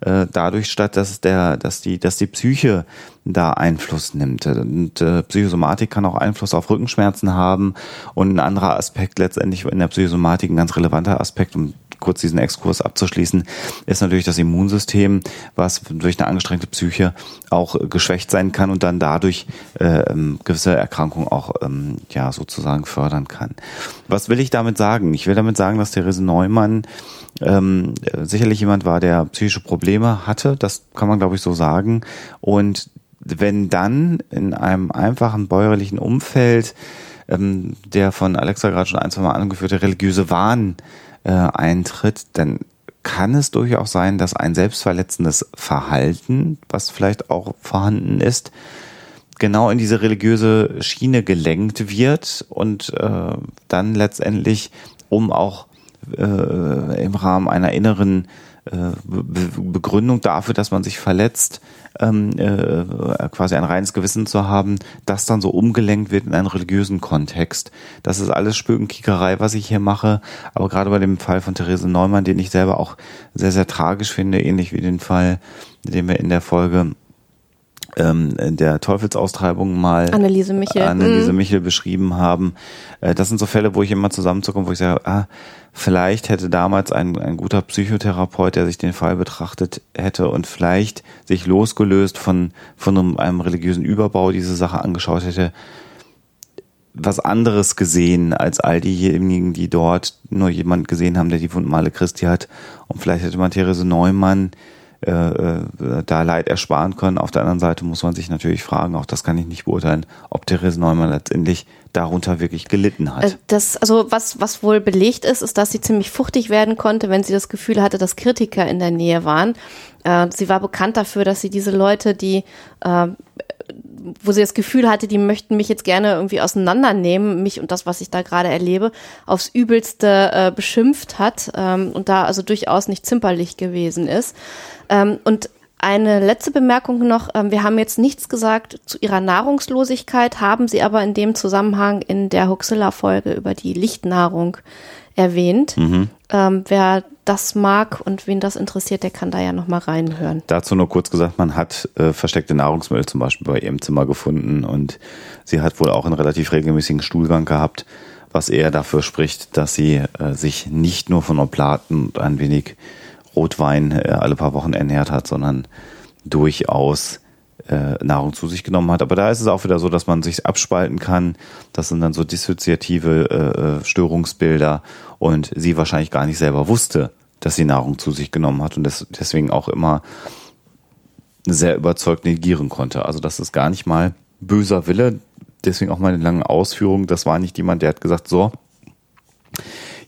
äh, dadurch statt, dass der, dass die, dass die Psyche da Einfluss nimmt. Und äh, Psychosomatik kann auch Einfluss auf Rückenschmerzen haben. Und ein anderer Aspekt letztendlich in der Psychosomatik, ein ganz relevanter Aspekt, um kurz diesen Exkurs abzuschließen, ist natürlich das Immunsystem, was durch eine angestrengte Psyche auch geschwächt sein kann und dann dadurch äh, ähm, gewisse Erkrankungen auch ähm, ja sozusagen fördern kann. Was will ich damit sagen? Ich will damit sagen, dass Therese Neumann ähm, sicherlich jemand war, der psychische Probleme hatte. Das kann man, glaube ich, so sagen. Und wenn dann in einem einfachen bäuerlichen Umfeld ähm, der von Alexa gerade schon ein, zwei Mal angeführte religiöse Wahn äh, eintritt, dann kann es durchaus sein, dass ein selbstverletzendes Verhalten, was vielleicht auch vorhanden ist, genau in diese religiöse Schiene gelenkt wird und äh, dann letztendlich, um auch äh, im Rahmen einer inneren äh, Begründung dafür, dass man sich verletzt, ähm, äh, quasi ein reines Gewissen zu haben, das dann so umgelenkt wird in einen religiösen Kontext. Das ist alles Spökenkickerei, was ich hier mache. Aber gerade bei dem Fall von Therese Neumann, den ich selber auch sehr, sehr tragisch finde, ähnlich wie den Fall, den wir in der Folge ähm, der Teufelsaustreibung mal Anneliese Michel, Anneliese mhm. Michel beschrieben haben. Äh, das sind so Fälle, wo ich immer zusammenzucke, wo ich sage, ah, vielleicht hätte damals ein, ein guter Psychotherapeut, der sich den Fall betrachtet hätte und vielleicht sich losgelöst von, von einem, einem religiösen Überbau diese Sache angeschaut hätte, was anderes gesehen als all diejenigen, die dort nur jemand gesehen haben, der die Wundmale Christi hat. Und vielleicht hätte man Therese Neumann da Leid ersparen können. Auf der anderen Seite muss man sich natürlich fragen, auch das kann ich nicht beurteilen, ob Therese Neumann letztendlich darunter wirklich gelitten hat. Äh, das, also was, was wohl belegt ist, ist, dass sie ziemlich fuchtig werden konnte, wenn sie das Gefühl hatte, dass Kritiker in der Nähe waren. Äh, sie war bekannt dafür, dass sie diese Leute, die äh, wo sie das Gefühl hatte, die möchten mich jetzt gerne irgendwie auseinandernehmen, mich und das, was ich da gerade erlebe, aufs Übelste äh, beschimpft hat ähm, und da also durchaus nicht zimperlich gewesen ist. Ähm, und eine letzte Bemerkung noch. Ähm, wir haben jetzt nichts gesagt zu ihrer Nahrungslosigkeit, haben sie aber in dem Zusammenhang in der Huxilla-Folge über die Lichtnahrung erwähnt. Mhm. Ähm, wer das mag und wen das interessiert, der kann da ja nochmal reinhören. Dazu nur kurz gesagt, man hat äh, versteckte Nahrungsmittel zum Beispiel bei ihrem Zimmer gefunden und sie hat wohl auch einen relativ regelmäßigen Stuhlgang gehabt, was eher dafür spricht, dass sie äh, sich nicht nur von Oplaten und ein wenig Rotwein äh, alle paar Wochen ernährt hat, sondern durchaus äh, Nahrung zu sich genommen hat. Aber da ist es auch wieder so, dass man sich abspalten kann. Das sind dann so dissoziative äh, äh, Störungsbilder und sie wahrscheinlich gar nicht selber wusste, dass sie Nahrung zu sich genommen hat und das, deswegen auch immer sehr überzeugt negieren konnte. Also das ist gar nicht mal böser Wille. Deswegen auch meine langen Ausführungen. Das war nicht jemand, der hat gesagt, so,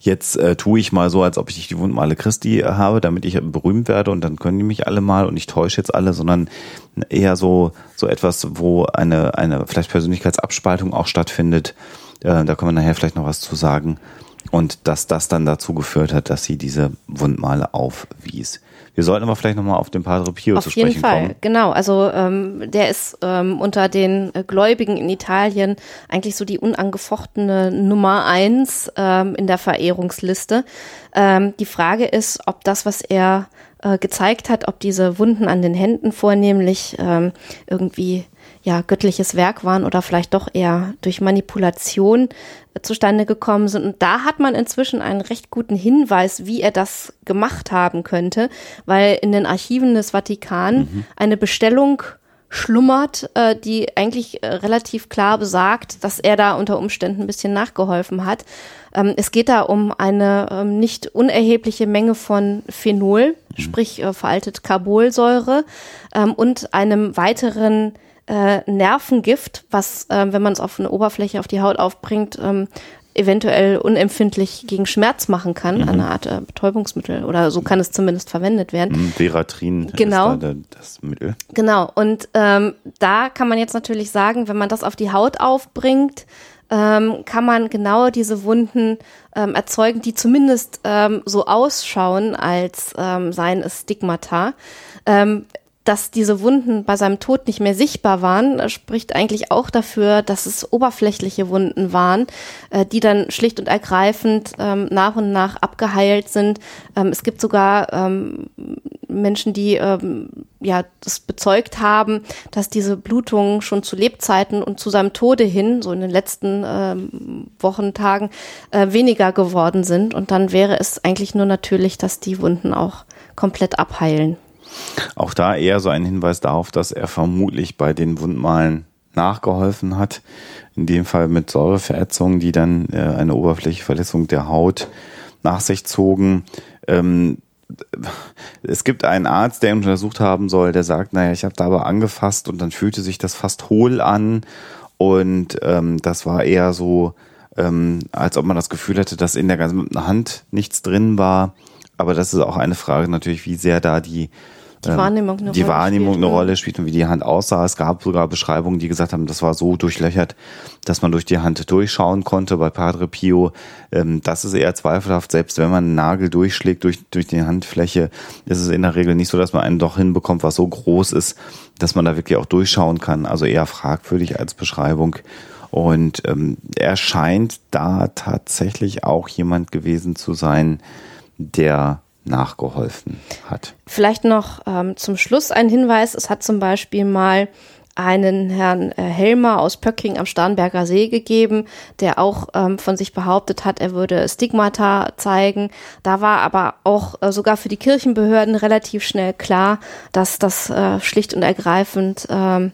jetzt äh, tue ich mal so, als ob ich die Wundmale Christi äh, habe, damit ich berühmt werde und dann können die mich alle mal und ich täusche jetzt alle, sondern eher so, so etwas, wo eine, eine vielleicht Persönlichkeitsabspaltung auch stattfindet. Äh, da können wir nachher vielleicht noch was zu sagen. und dass das dann dazu geführt hat, dass sie diese Wundmale aufwies. Wir sollten aber vielleicht nochmal auf den Padre Pio Auf zu sprechen jeden Fall, kommen. genau. Also ähm, der ist ähm, unter den äh, Gläubigen in Italien eigentlich so die unangefochtene Nummer eins ähm, in der Verehrungsliste. Ähm, die Frage ist, ob das, was er äh, gezeigt hat, ob diese Wunden an den Händen vornehmlich ähm, irgendwie ja göttliches Werk waren oder vielleicht doch eher durch Manipulation äh, zustande gekommen sind. Und da hat man inzwischen einen recht guten Hinweis, wie er das gemacht haben könnte, weil in den Archiven des Vatikan eine Bestellung schlummert, äh, die eigentlich äh, relativ klar besagt, dass er da unter Umständen ein bisschen nachgeholfen hat. Ähm, es geht da um eine ähm, nicht unerhebliche Menge von Phenol, sprich äh, veraltet Carbolsäure ähm, und einem weiteren äh, Nervengift, was, äh, wenn man es auf eine Oberfläche auf die Haut aufbringt, ähm, eventuell unempfindlich gegen Schmerz machen kann, eine Art äh, Betäubungsmittel oder so kann es zumindest verwendet werden. Hm, Veratrin Genau. ist da das Mittel. Genau, und ähm, da kann man jetzt natürlich sagen, wenn man das auf die Haut aufbringt, ähm, kann man genau diese Wunden ähm, erzeugen, die zumindest ähm, so ausschauen, als ähm, seien es Stigmata. Ähm, dass diese Wunden bei seinem Tod nicht mehr sichtbar waren, äh, spricht eigentlich auch dafür, dass es oberflächliche Wunden waren, äh, die dann schlicht und ergreifend ähm, nach und nach abgeheilt sind. Ähm, es gibt sogar ähm, Menschen, die ähm, ja das bezeugt haben, dass diese Blutungen schon zu Lebzeiten und zu seinem Tode hin, so in den letzten ähm, Wochen, Tagen, äh, weniger geworden sind. Und dann wäre es eigentlich nur natürlich, dass die Wunden auch komplett abheilen. Auch da eher so ein Hinweis darauf, dass er vermutlich bei den Wundmalen nachgeholfen hat. In dem Fall mit Säureverätzungen, die dann äh, eine Oberflächeverletzung der Haut nach sich zogen. Ähm, es gibt einen Arzt, der ihn untersucht haben soll, der sagt, naja, ich habe da aber angefasst und dann fühlte sich das fast hohl an und ähm, das war eher so, ähm, als ob man das Gefühl hätte, dass in der ganzen Hand nichts drin war. Aber das ist auch eine Frage natürlich, wie sehr da die Die Wahrnehmung eine die Rolle Wahrnehmung spielt, eine ne? Rolle spielt und wie die Hand aussah. Es gab sogar Beschreibungen, die gesagt haben, das war so durchlöchert, dass man durch die Hand durchschauen konnte. Bei Padre Pio, ähm, das ist eher zweifelhaft. Selbst wenn man einen Nagel durchschlägt durch, durch die Handfläche, ist es in der Regel nicht so, dass man einen doch hinbekommt, was so groß ist, dass man da wirklich auch durchschauen kann. Also eher fragwürdig als Beschreibung. Und ähm, er scheint da tatsächlich auch jemand gewesen zu sein, der nachgeholfen hat. Vielleicht noch ähm, zum Schluss ein Hinweis. Es hat zum Beispiel mal einen Herrn äh, Helmer aus Pöcking am Starnberger See gegeben, der auch ähm, von sich behauptet hat, er würde Stigmata zeigen. Da war aber auch äh, sogar für die Kirchenbehörden relativ schnell klar, dass das äh, schlicht und ergreifend ähm,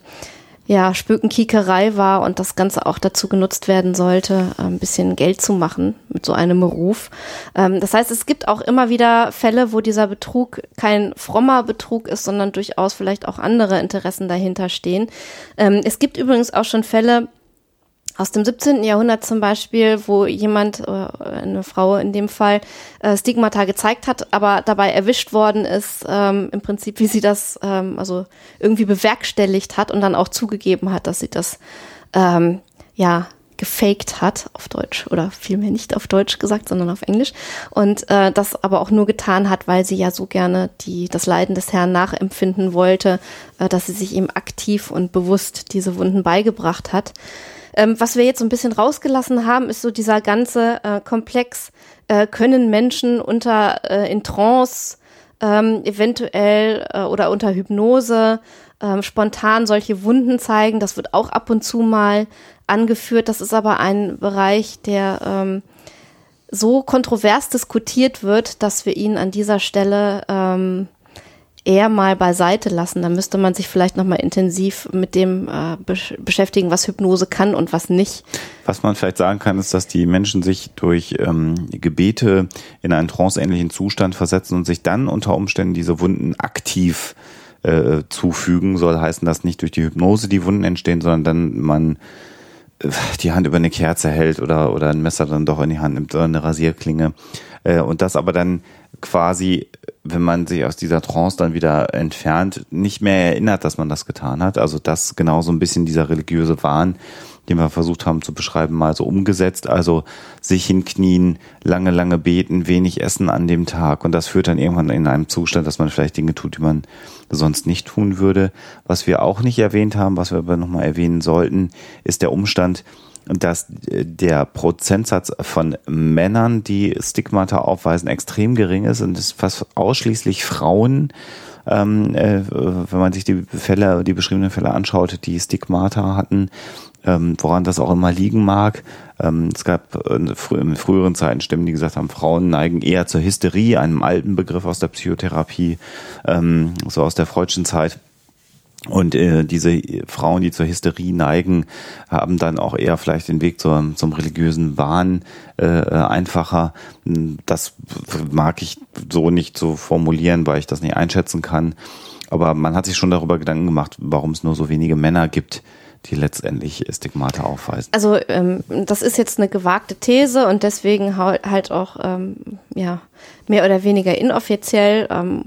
ja, Spökenkiekerei war und das Ganze auch dazu genutzt werden sollte, äh, ein bisschen Geld zu machen mit so einem Beruf. Ähm, das heißt, es gibt auch immer wieder Fälle, wo dieser Betrug kein frommer Betrug ist, sondern durchaus vielleicht auch andere Interessen dahinter stehen. Ähm, es gibt übrigens auch schon Fälle, aus dem 17. Jahrhundert zum Beispiel, wo jemand, äh, eine Frau in dem Fall, äh, Stigmata gezeigt hat, aber dabei erwischt worden ist, ähm, im Prinzip, wie sie das ähm, also irgendwie bewerkstelligt hat und dann auch zugegeben hat, dass sie das ähm, ja gefaked hat auf Deutsch oder vielmehr nicht auf Deutsch gesagt, sondern auf Englisch und äh, das aber auch nur getan hat, weil sie ja so gerne die das Leiden des Herrn nachempfinden wollte, äh, dass sie sich ihm aktiv und bewusst diese Wunden beigebracht hat. Ähm, was wir jetzt so ein bisschen rausgelassen haben, ist so dieser ganze äh, Komplex, äh, können Menschen unter äh, in Trance ähm, eventuell äh, oder unter Hypnose ähm, spontan solche Wunden zeigen. Das wird auch ab und zu mal angeführt. Das ist aber ein Bereich, der ähm, so kontrovers diskutiert wird, dass wir ihn an dieser Stelle ähm, eher mal beiseite lassen. Da müsste man sich vielleicht noch mal intensiv mit dem äh, besch beschäftigen, was Hypnose kann und was nicht. Was man vielleicht sagen kann, ist, dass die Menschen sich durch ähm, Gebete in einen tranceähnlichen Zustand versetzen und sich dann unter Umständen diese Wunden aktiv äh, zufügen. Soll heißen, dass nicht durch die Hypnose die Wunden entstehen, sondern dann man äh, die Hand über eine Kerze hält oder, oder ein Messer dann doch in die Hand nimmt oder eine Rasierklinge. Äh, und das aber dann quasi, wenn man sich aus dieser Trance dann wieder entfernt, nicht mehr erinnert, dass man das getan hat. Also das genau so ein bisschen dieser religiöse Wahn, den wir versucht haben zu beschreiben, mal so umgesetzt. Also sich hinknien, lange, lange beten, wenig essen an dem Tag. Und das führt dann irgendwann in einem Zustand, dass man vielleicht Dinge tut, die man sonst nicht tun würde. Was wir auch nicht erwähnt haben, was wir aber nochmal erwähnen sollten, ist der Umstand, dass der Prozentsatz von Männern, die Stigmata aufweisen, extrem gering ist und es fast ausschließlich Frauen ähm, äh, wenn man sich die Fälle, die beschriebenen Fälle anschaut, die Stigmata hatten, ähm, woran das auch immer liegen mag. Ähm, es gab äh, in früheren Zeiten Stimmen, die gesagt haben, Frauen neigen eher zur Hysterie, einem alten Begriff aus der Psychotherapie, ähm, so aus der freudschen Zeit. Und äh, diese Frauen, die zur Hysterie neigen, haben dann auch eher vielleicht den Weg zur, zum religiösen Wahn äh, einfacher. Das mag ich so nicht so formulieren, weil ich das nicht einschätzen kann. Aber man hat sich schon darüber Gedanken gemacht, warum es nur so wenige Männer gibt, die letztendlich Stigmate aufweisen. Also ähm, das ist jetzt eine gewagte These und deswegen halt auch ähm, ja mehr oder weniger inoffiziell. Ähm,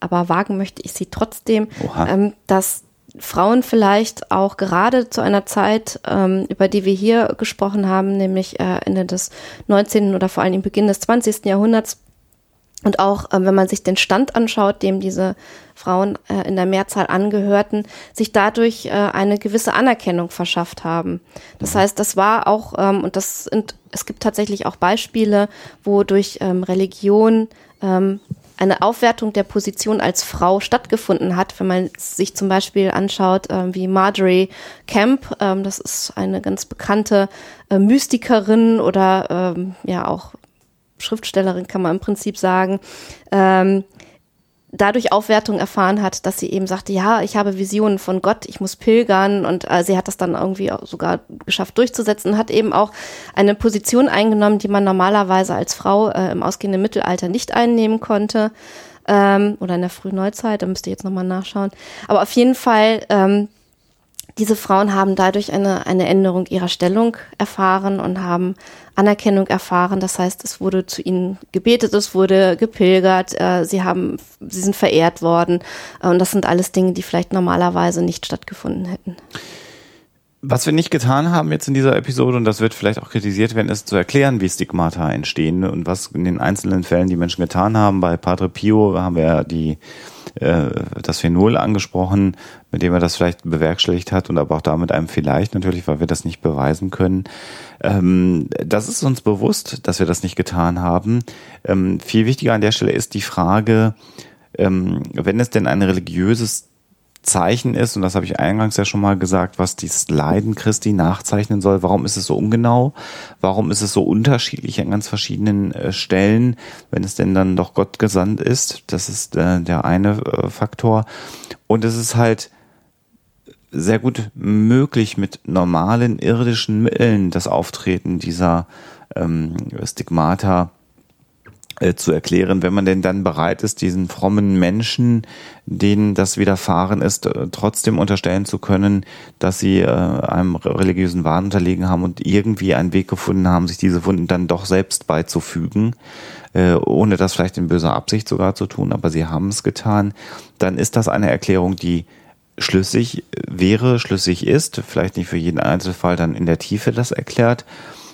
aber wagen möchte ich sie trotzdem, ähm, dass Frauen vielleicht auch gerade zu einer Zeit, ähm, über die wir hier gesprochen haben, nämlich äh, Ende des 19. oder vor allem Beginn des 20. Jahrhunderts, und auch, ähm, wenn man sich den Stand anschaut, dem diese Frauen äh, in der Mehrzahl angehörten, sich dadurch äh, eine gewisse Anerkennung verschafft haben. Das heißt, das war auch, ähm, und das sind, es gibt tatsächlich auch Beispiele, wo durch ähm, Religion ähm, eine Aufwertung der Position als Frau stattgefunden hat, wenn man sich zum Beispiel anschaut, äh, wie Marjorie Camp, ähm, das ist eine ganz bekannte äh, Mystikerin oder ähm, ja auch Schriftstellerin, kann man im Prinzip sagen, ähm, dadurch Aufwertung erfahren hat, dass sie eben sagte, ja, ich habe Visionen von Gott, ich muss pilgern und äh, sie hat das dann irgendwie sogar geschafft durchzusetzen, hat eben auch eine Position eingenommen, die man normalerweise als Frau äh, im ausgehenden Mittelalter nicht einnehmen konnte ähm, oder in der frühen Neuzeit, da müsst ihr jetzt nochmal nachschauen. Aber auf jeden Fall ähm, diese Frauen haben dadurch eine, eine Änderung ihrer Stellung erfahren und haben Anerkennung erfahren. Das heißt, es wurde zu ihnen gebetet, es wurde gepilgert, äh, sie haben, sie sind verehrt worden. Äh, und das sind alles Dinge, die vielleicht normalerweise nicht stattgefunden hätten. Was wir nicht getan haben jetzt in dieser Episode, und das wird vielleicht auch kritisiert werden, ist zu erklären, wie Stigmata entstehen und was in den einzelnen Fällen die Menschen getan haben. Bei Padre Pio haben wir die das Phenol angesprochen, mit dem er das vielleicht bewerkstelligt hat und aber auch damit einem vielleicht natürlich, weil wir das nicht beweisen können. Ähm, das ist uns bewusst, dass wir das nicht getan haben. Ähm, viel wichtiger an der Stelle ist die Frage, ähm, wenn es denn ein religiöses Zeichen ist, und das habe ich eingangs ja schon mal gesagt, was dieses Leiden Christi nachzeichnen soll. Warum ist es so ungenau? Warum ist es so unterschiedlich an ganz verschiedenen äh, Stellen, wenn es denn dann doch Gott gesandt ist? Das ist äh, der eine äh, Faktor. Und es ist halt sehr gut möglich, mit normalen irdischen Mitteln das Auftreten dieser ähm, Stigmata äh, zu erklären, wenn man denn dann bereit ist, diesen frommen Menschen, denen das widerfahren ist, äh, trotzdem unterstellen zu können, dass sie äh, einem religiösen Wahn unterlegen haben und irgendwie einen Weg gefunden haben, sich diese Wunden dann doch selbst beizufügen, äh, ohne das vielleicht in böser Absicht sogar zu tun, aber sie haben es getan, dann ist das eine Erklärung, die schlüssig wäre, schlüssig ist, vielleicht nicht für jeden Einzelfall dann in der Tiefe das erklärt.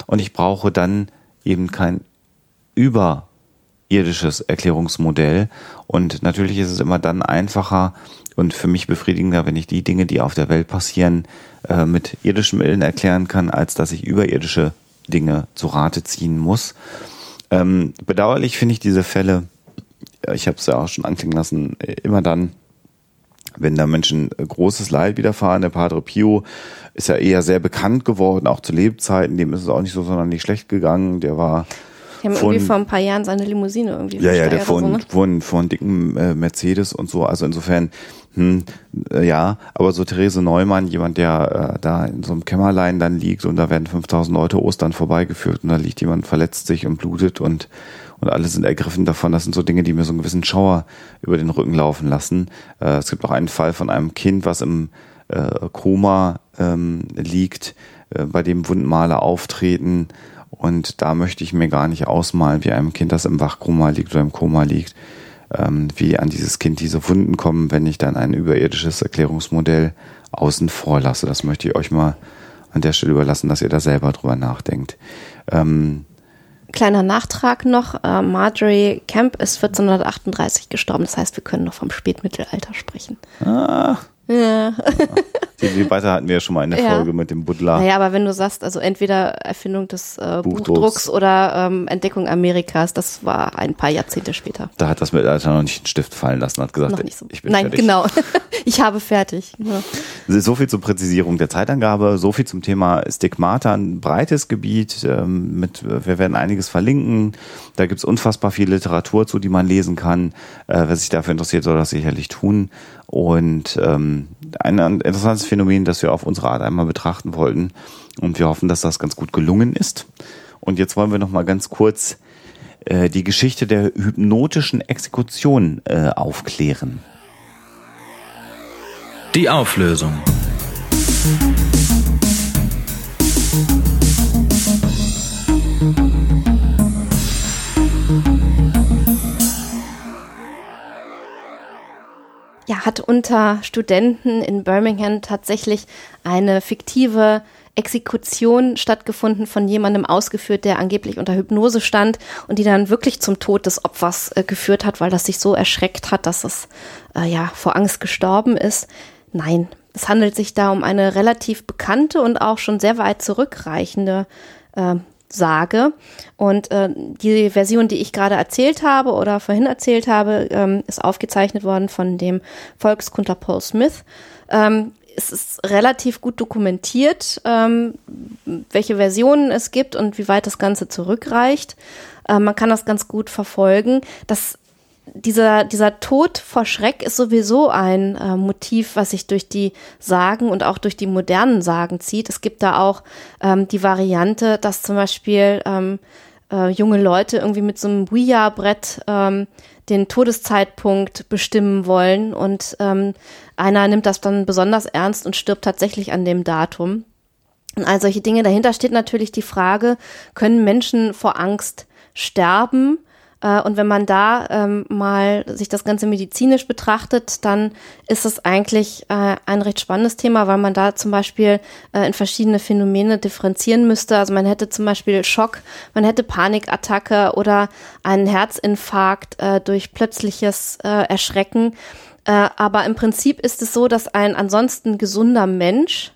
Und ich brauche dann eben kein über irdisches Erklärungsmodell. Und natürlich ist es immer dann einfacher und für mich befriedigender, wenn ich die Dinge, die auf der Welt passieren, äh, mit irdischen Mitteln erklären kann, als dass ich überirdische Dinge zu Rate ziehen muss. Ähm, bedauerlich finde ich diese Fälle, ich habe es ja auch schon anklingen lassen, immer dann, wenn da Menschen großes Leid widerfahren. Der Padre Pio ist ja eher sehr bekannt geworden, auch zu Lebzeiten. Dem ist es auch nicht so sonderlich schlecht gegangen. Der war die haben von, irgendwie vor ein paar Jahren seine Limousine irgendwie Ja, ja, der von, so, ne? von, von dicken äh, Mercedes und so. Also insofern, hm, äh, ja, aber so Therese Neumann, jemand, der äh, da in so einem Kämmerlein dann liegt und da werden 5000 Leute Ostern vorbeigeführt und da liegt jemand, verletzt sich und blutet und und alle sind ergriffen davon. Das sind so Dinge, die mir so einen gewissen Schauer über den Rücken laufen lassen. Äh, es gibt auch einen Fall von einem Kind, was im äh, Koma ähm, liegt, äh, bei dem Wundmale auftreten und da möchte ich mir gar nicht ausmalen, wie einem Kind, das im Wachkoma liegt oder im Koma liegt, ähm, wie an dieses Kind diese Wunden kommen, wenn ich dann ein überirdisches Erklärungsmodell außen vor lasse. Das möchte ich euch mal an der Stelle überlassen, dass ihr da selber drüber nachdenkt. Ähm, Kleiner Nachtrag noch, äh, Marjorie Camp ist 1438 gestorben, das heißt, wir können noch vom Spätmittelalter sprechen. ah, Ja. die, weiter hatten wir ja schon mal in der. Folge mit dem Buddler. Naja, aber wenn du sagst, also entweder Erfindung des äh, Buchdrucks. Buchdrucks oder ähm, Entdeckung Amerikas, das war ein paar Jahrzehnte später. Da hat das Mittelalter noch nicht den Stift fallen lassen, hat gesagt, Noch nicht so. ich bin Nein, fertig. genau. ich habe fertig. Ja. So viel zur Präzisierung der Zeitangabe, so viel zum Thema Stigmata, ein breites Gebiet. Ähm, mit, wir werden einiges verlinken. Da gibt's unfassbar viel Literatur zu, die man lesen kann. Äh, wer sich dafür interessiert, soll das sicherlich tun. Und ähm, ein, interessantes Phänomen, das wir auf unsere Art einmal betrachten wollten. Und wir hoffen, dass das ganz gut gelungen ist. Und jetzt wollen wir noch mal ganz kurz äh, die Geschichte der hypnotischen Exekution äh, aufklären. Die Auflösung. Ja, hat unter Studenten in Birmingham tatsächlich eine fiktive Exekution stattgefunden von jemandem ausgeführt, der angeblich unter Hypnose stand und die dann wirklich zum Tod des Opfers äh, geführt hat, weil das sich so erschreckt hat, dass es äh, ja vor Angst gestorben ist. Nein, es handelt sich da um eine relativ bekannte und auch schon sehr weit zurückreichende äh, Sage. Und äh, die Version, die ich gerade erzählt habe oder vorhin erzählt habe, ähm, ist aufgezeichnet worden von dem Volkskundler Paul Smith. Ähm, es ist relativ gut dokumentiert, ähm, welche Versionen es gibt und wie weit das Ganze zurückreicht. Äh, man kann das ganz gut verfolgen. Das dieser, dieser Tod vor Schreck ist sowieso ein äh, Motiv, was sich durch die Sagen und auch durch die modernen Sagen zieht. Es gibt da auch ähm, die Variante, dass zum Beispiel ähm, äh, junge Leute irgendwie mit so einem Ouija-Brett ähm, den Todeszeitpunkt bestimmen wollen und ähm, einer nimmt das dann besonders ernst und stirbt tatsächlich an dem Datum. Und all solche Dinge. Dahinter steht natürlich die Frage, können Menschen vor Angst sterben? Äh, Und wenn man da ähm, mal sich das Ganze medizinisch betrachtet, dann ist es eigentlich äh, ein recht spannendes Thema, weil man da zum Beispiel äh, in verschiedene Phänomene differenzieren müsste. Also man hätte zum Beispiel Schock, man hätte Panikattacke oder einen Herzinfarkt äh, durch plötzliches äh, Erschrecken. Äh, aber im Prinzip ist es so, dass ein ansonsten gesunder Mensch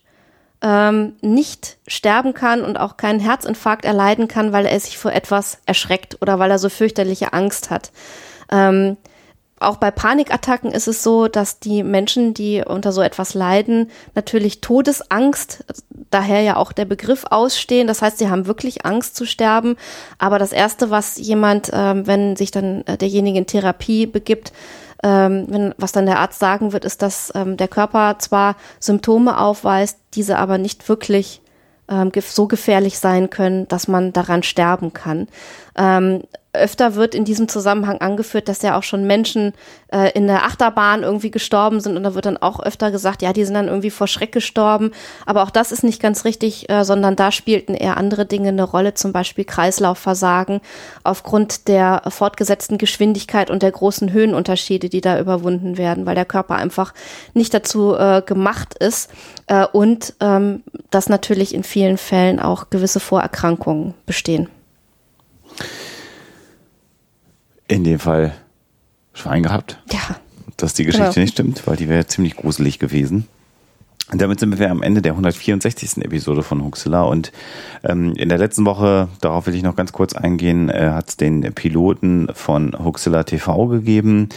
ähm, nicht sterben kann und auch keinen Herzinfarkt erleiden kann, weil er sich vor etwas erschreckt oder weil er so fürchterliche Angst hat. Ähm, auch bei Panikattacken ist es so, dass die Menschen, die unter so etwas leiden, natürlich Todesangst, daher ja auch der Begriff ausstehen. Das heißt, sie haben wirklich Angst zu sterben. Aber das Erste, was jemand, ähm, wenn sich dann äh, derjenige in Therapie begibt, ähm, wenn, was dann der Arzt sagen wird, ist, dass ähm, der Körper zwar Symptome aufweist, diese aber nicht wirklich ähm, so gefährlich sein können, dass man daran sterben kann. Ähm, öfter wird in diesem Zusammenhang angeführt, dass ja auch schon Menschen äh, in der Achterbahn irgendwie gestorben sind und da wird dann auch öfter gesagt, ja, die sind dann irgendwie vor Schreck gestorben. Aber auch das ist nicht ganz richtig, äh, sondern da spielten eher andere Dinge eine Rolle, zum Beispiel Kreislaufversagen aufgrund der fortgesetzten Geschwindigkeit und der großen Höhenunterschiede, die da überwunden werden, weil der Körper einfach nicht dazu äh, gemacht ist äh, und ähm, dass natürlich in vielen Fällen auch gewisse Vorerkrankungen bestehen. In dem Fall Schwein gehabt, Ja, dass die Geschichte Genau. nicht stimmt, weil die wäre ziemlich gruselig gewesen. Und damit sind wir am Ende der 164. Episode von Huxilla. Und ähm, in der letzten Woche, darauf will ich noch ganz kurz eingehen, äh, hat es den Piloten von Huxilla TV gegeben.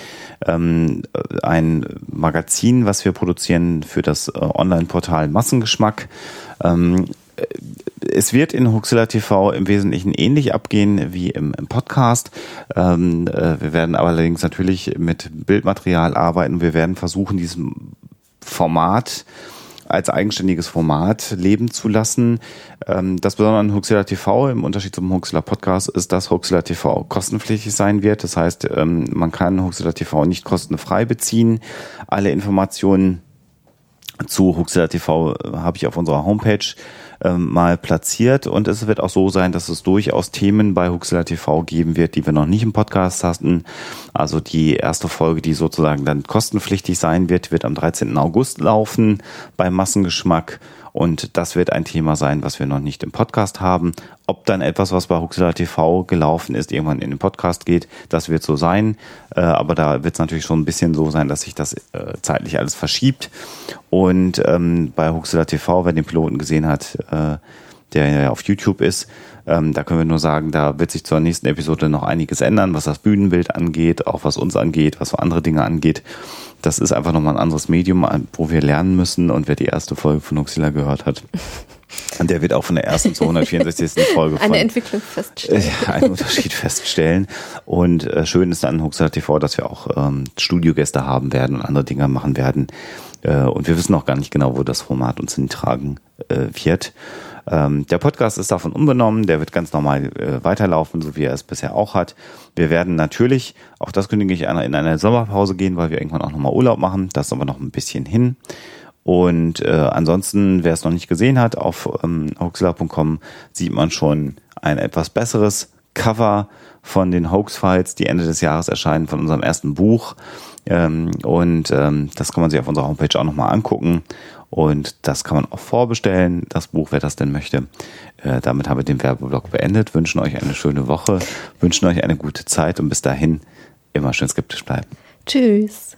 Ähm, äh, ein Magazin, was wir produzieren für das äh, Online-Portal Massengeschmack. Ähm, äh, es wird in Huxilla TV im Wesentlichen ähnlich abgehen wie im, im Podcast. Ähm, äh, wir werden allerdings natürlich mit Bildmaterial arbeiten. Wir werden versuchen, diesem Format als eigenständiges Format leben zu lassen. Ähm, Das Besondere an Huxilla TV im Unterschied zum Huxilla Podcast ist, dass Huxilla TV kostenpflichtig sein wird. Das heißt, ähm, man kann Huxilla TV nicht kostenfrei beziehen. Alle Informationen zu Huxilla TV habe ich auf unserer Homepage ähm, mal platziert und es wird auch so sein, dass es durchaus Themen bei Huxilla TV geben wird, die wir noch nicht im Podcast hatten. Also die erste Folge, die sozusagen dann kostenpflichtig sein wird, wird am 13. August laufen bei Massengeschmack Und das wird ein Thema sein, was wir noch nicht im Podcast haben. Ob dann etwas, was bei Huxilla TV gelaufen ist, irgendwann in den Podcast geht, das wird so sein. Äh, aber da wird es natürlich schon ein bisschen so sein, dass sich das äh, zeitlich alles verschiebt. Und ähm, bei Huxilla TV, wer den Piloten gesehen hat, äh, der ja auf YouTube ist, ähm, da können wir nur sagen, da wird sich zur nächsten Episode noch einiges ändern, was das Bühnenbild angeht, auch was uns angeht, was andere Dinge angeht. Das ist einfach nochmal ein anderes Medium, wo wir lernen müssen. Und wer die erste Folge von Huxilla gehört hat, der wird auch von der ersten zur 164. Folge eine Entwicklung feststellen. Äh, einen Unterschied feststellen. Und äh, schön ist an Huxilla TV, dass wir auch ähm, Studiogäste haben werden und andere Dinge machen werden. Äh, und wir wissen auch gar nicht genau, wo das Format uns hintragen äh, wird. Ähm, der Podcast ist davon unbenommen, der wird ganz normal äh, weiterlaufen, so wie er es bisher auch hat. Wir werden natürlich, auch das kündige ich in eine Sommerpause gehen, weil wir irgendwann auch nochmal Urlaub machen. Das ist aber noch ein bisschen hin. Und äh, ansonsten, wer es noch nicht gesehen hat, auf ähm, sieht man schon ein etwas besseres Cover von den Hoax-Files, die Ende des Jahres erscheinen, von unserem ersten Buch. Ähm, und ähm, das kann man sich auf unserer Homepage auch nochmal angucken. Und das kann man auch vorbestellen, das Buch, wer das denn möchte. Äh, damit haben wir den Werbeblock beendet, wünschen euch eine schöne Woche, wünschen euch eine gute Zeit und bis dahin immer schön skeptisch bleiben. Tschüss.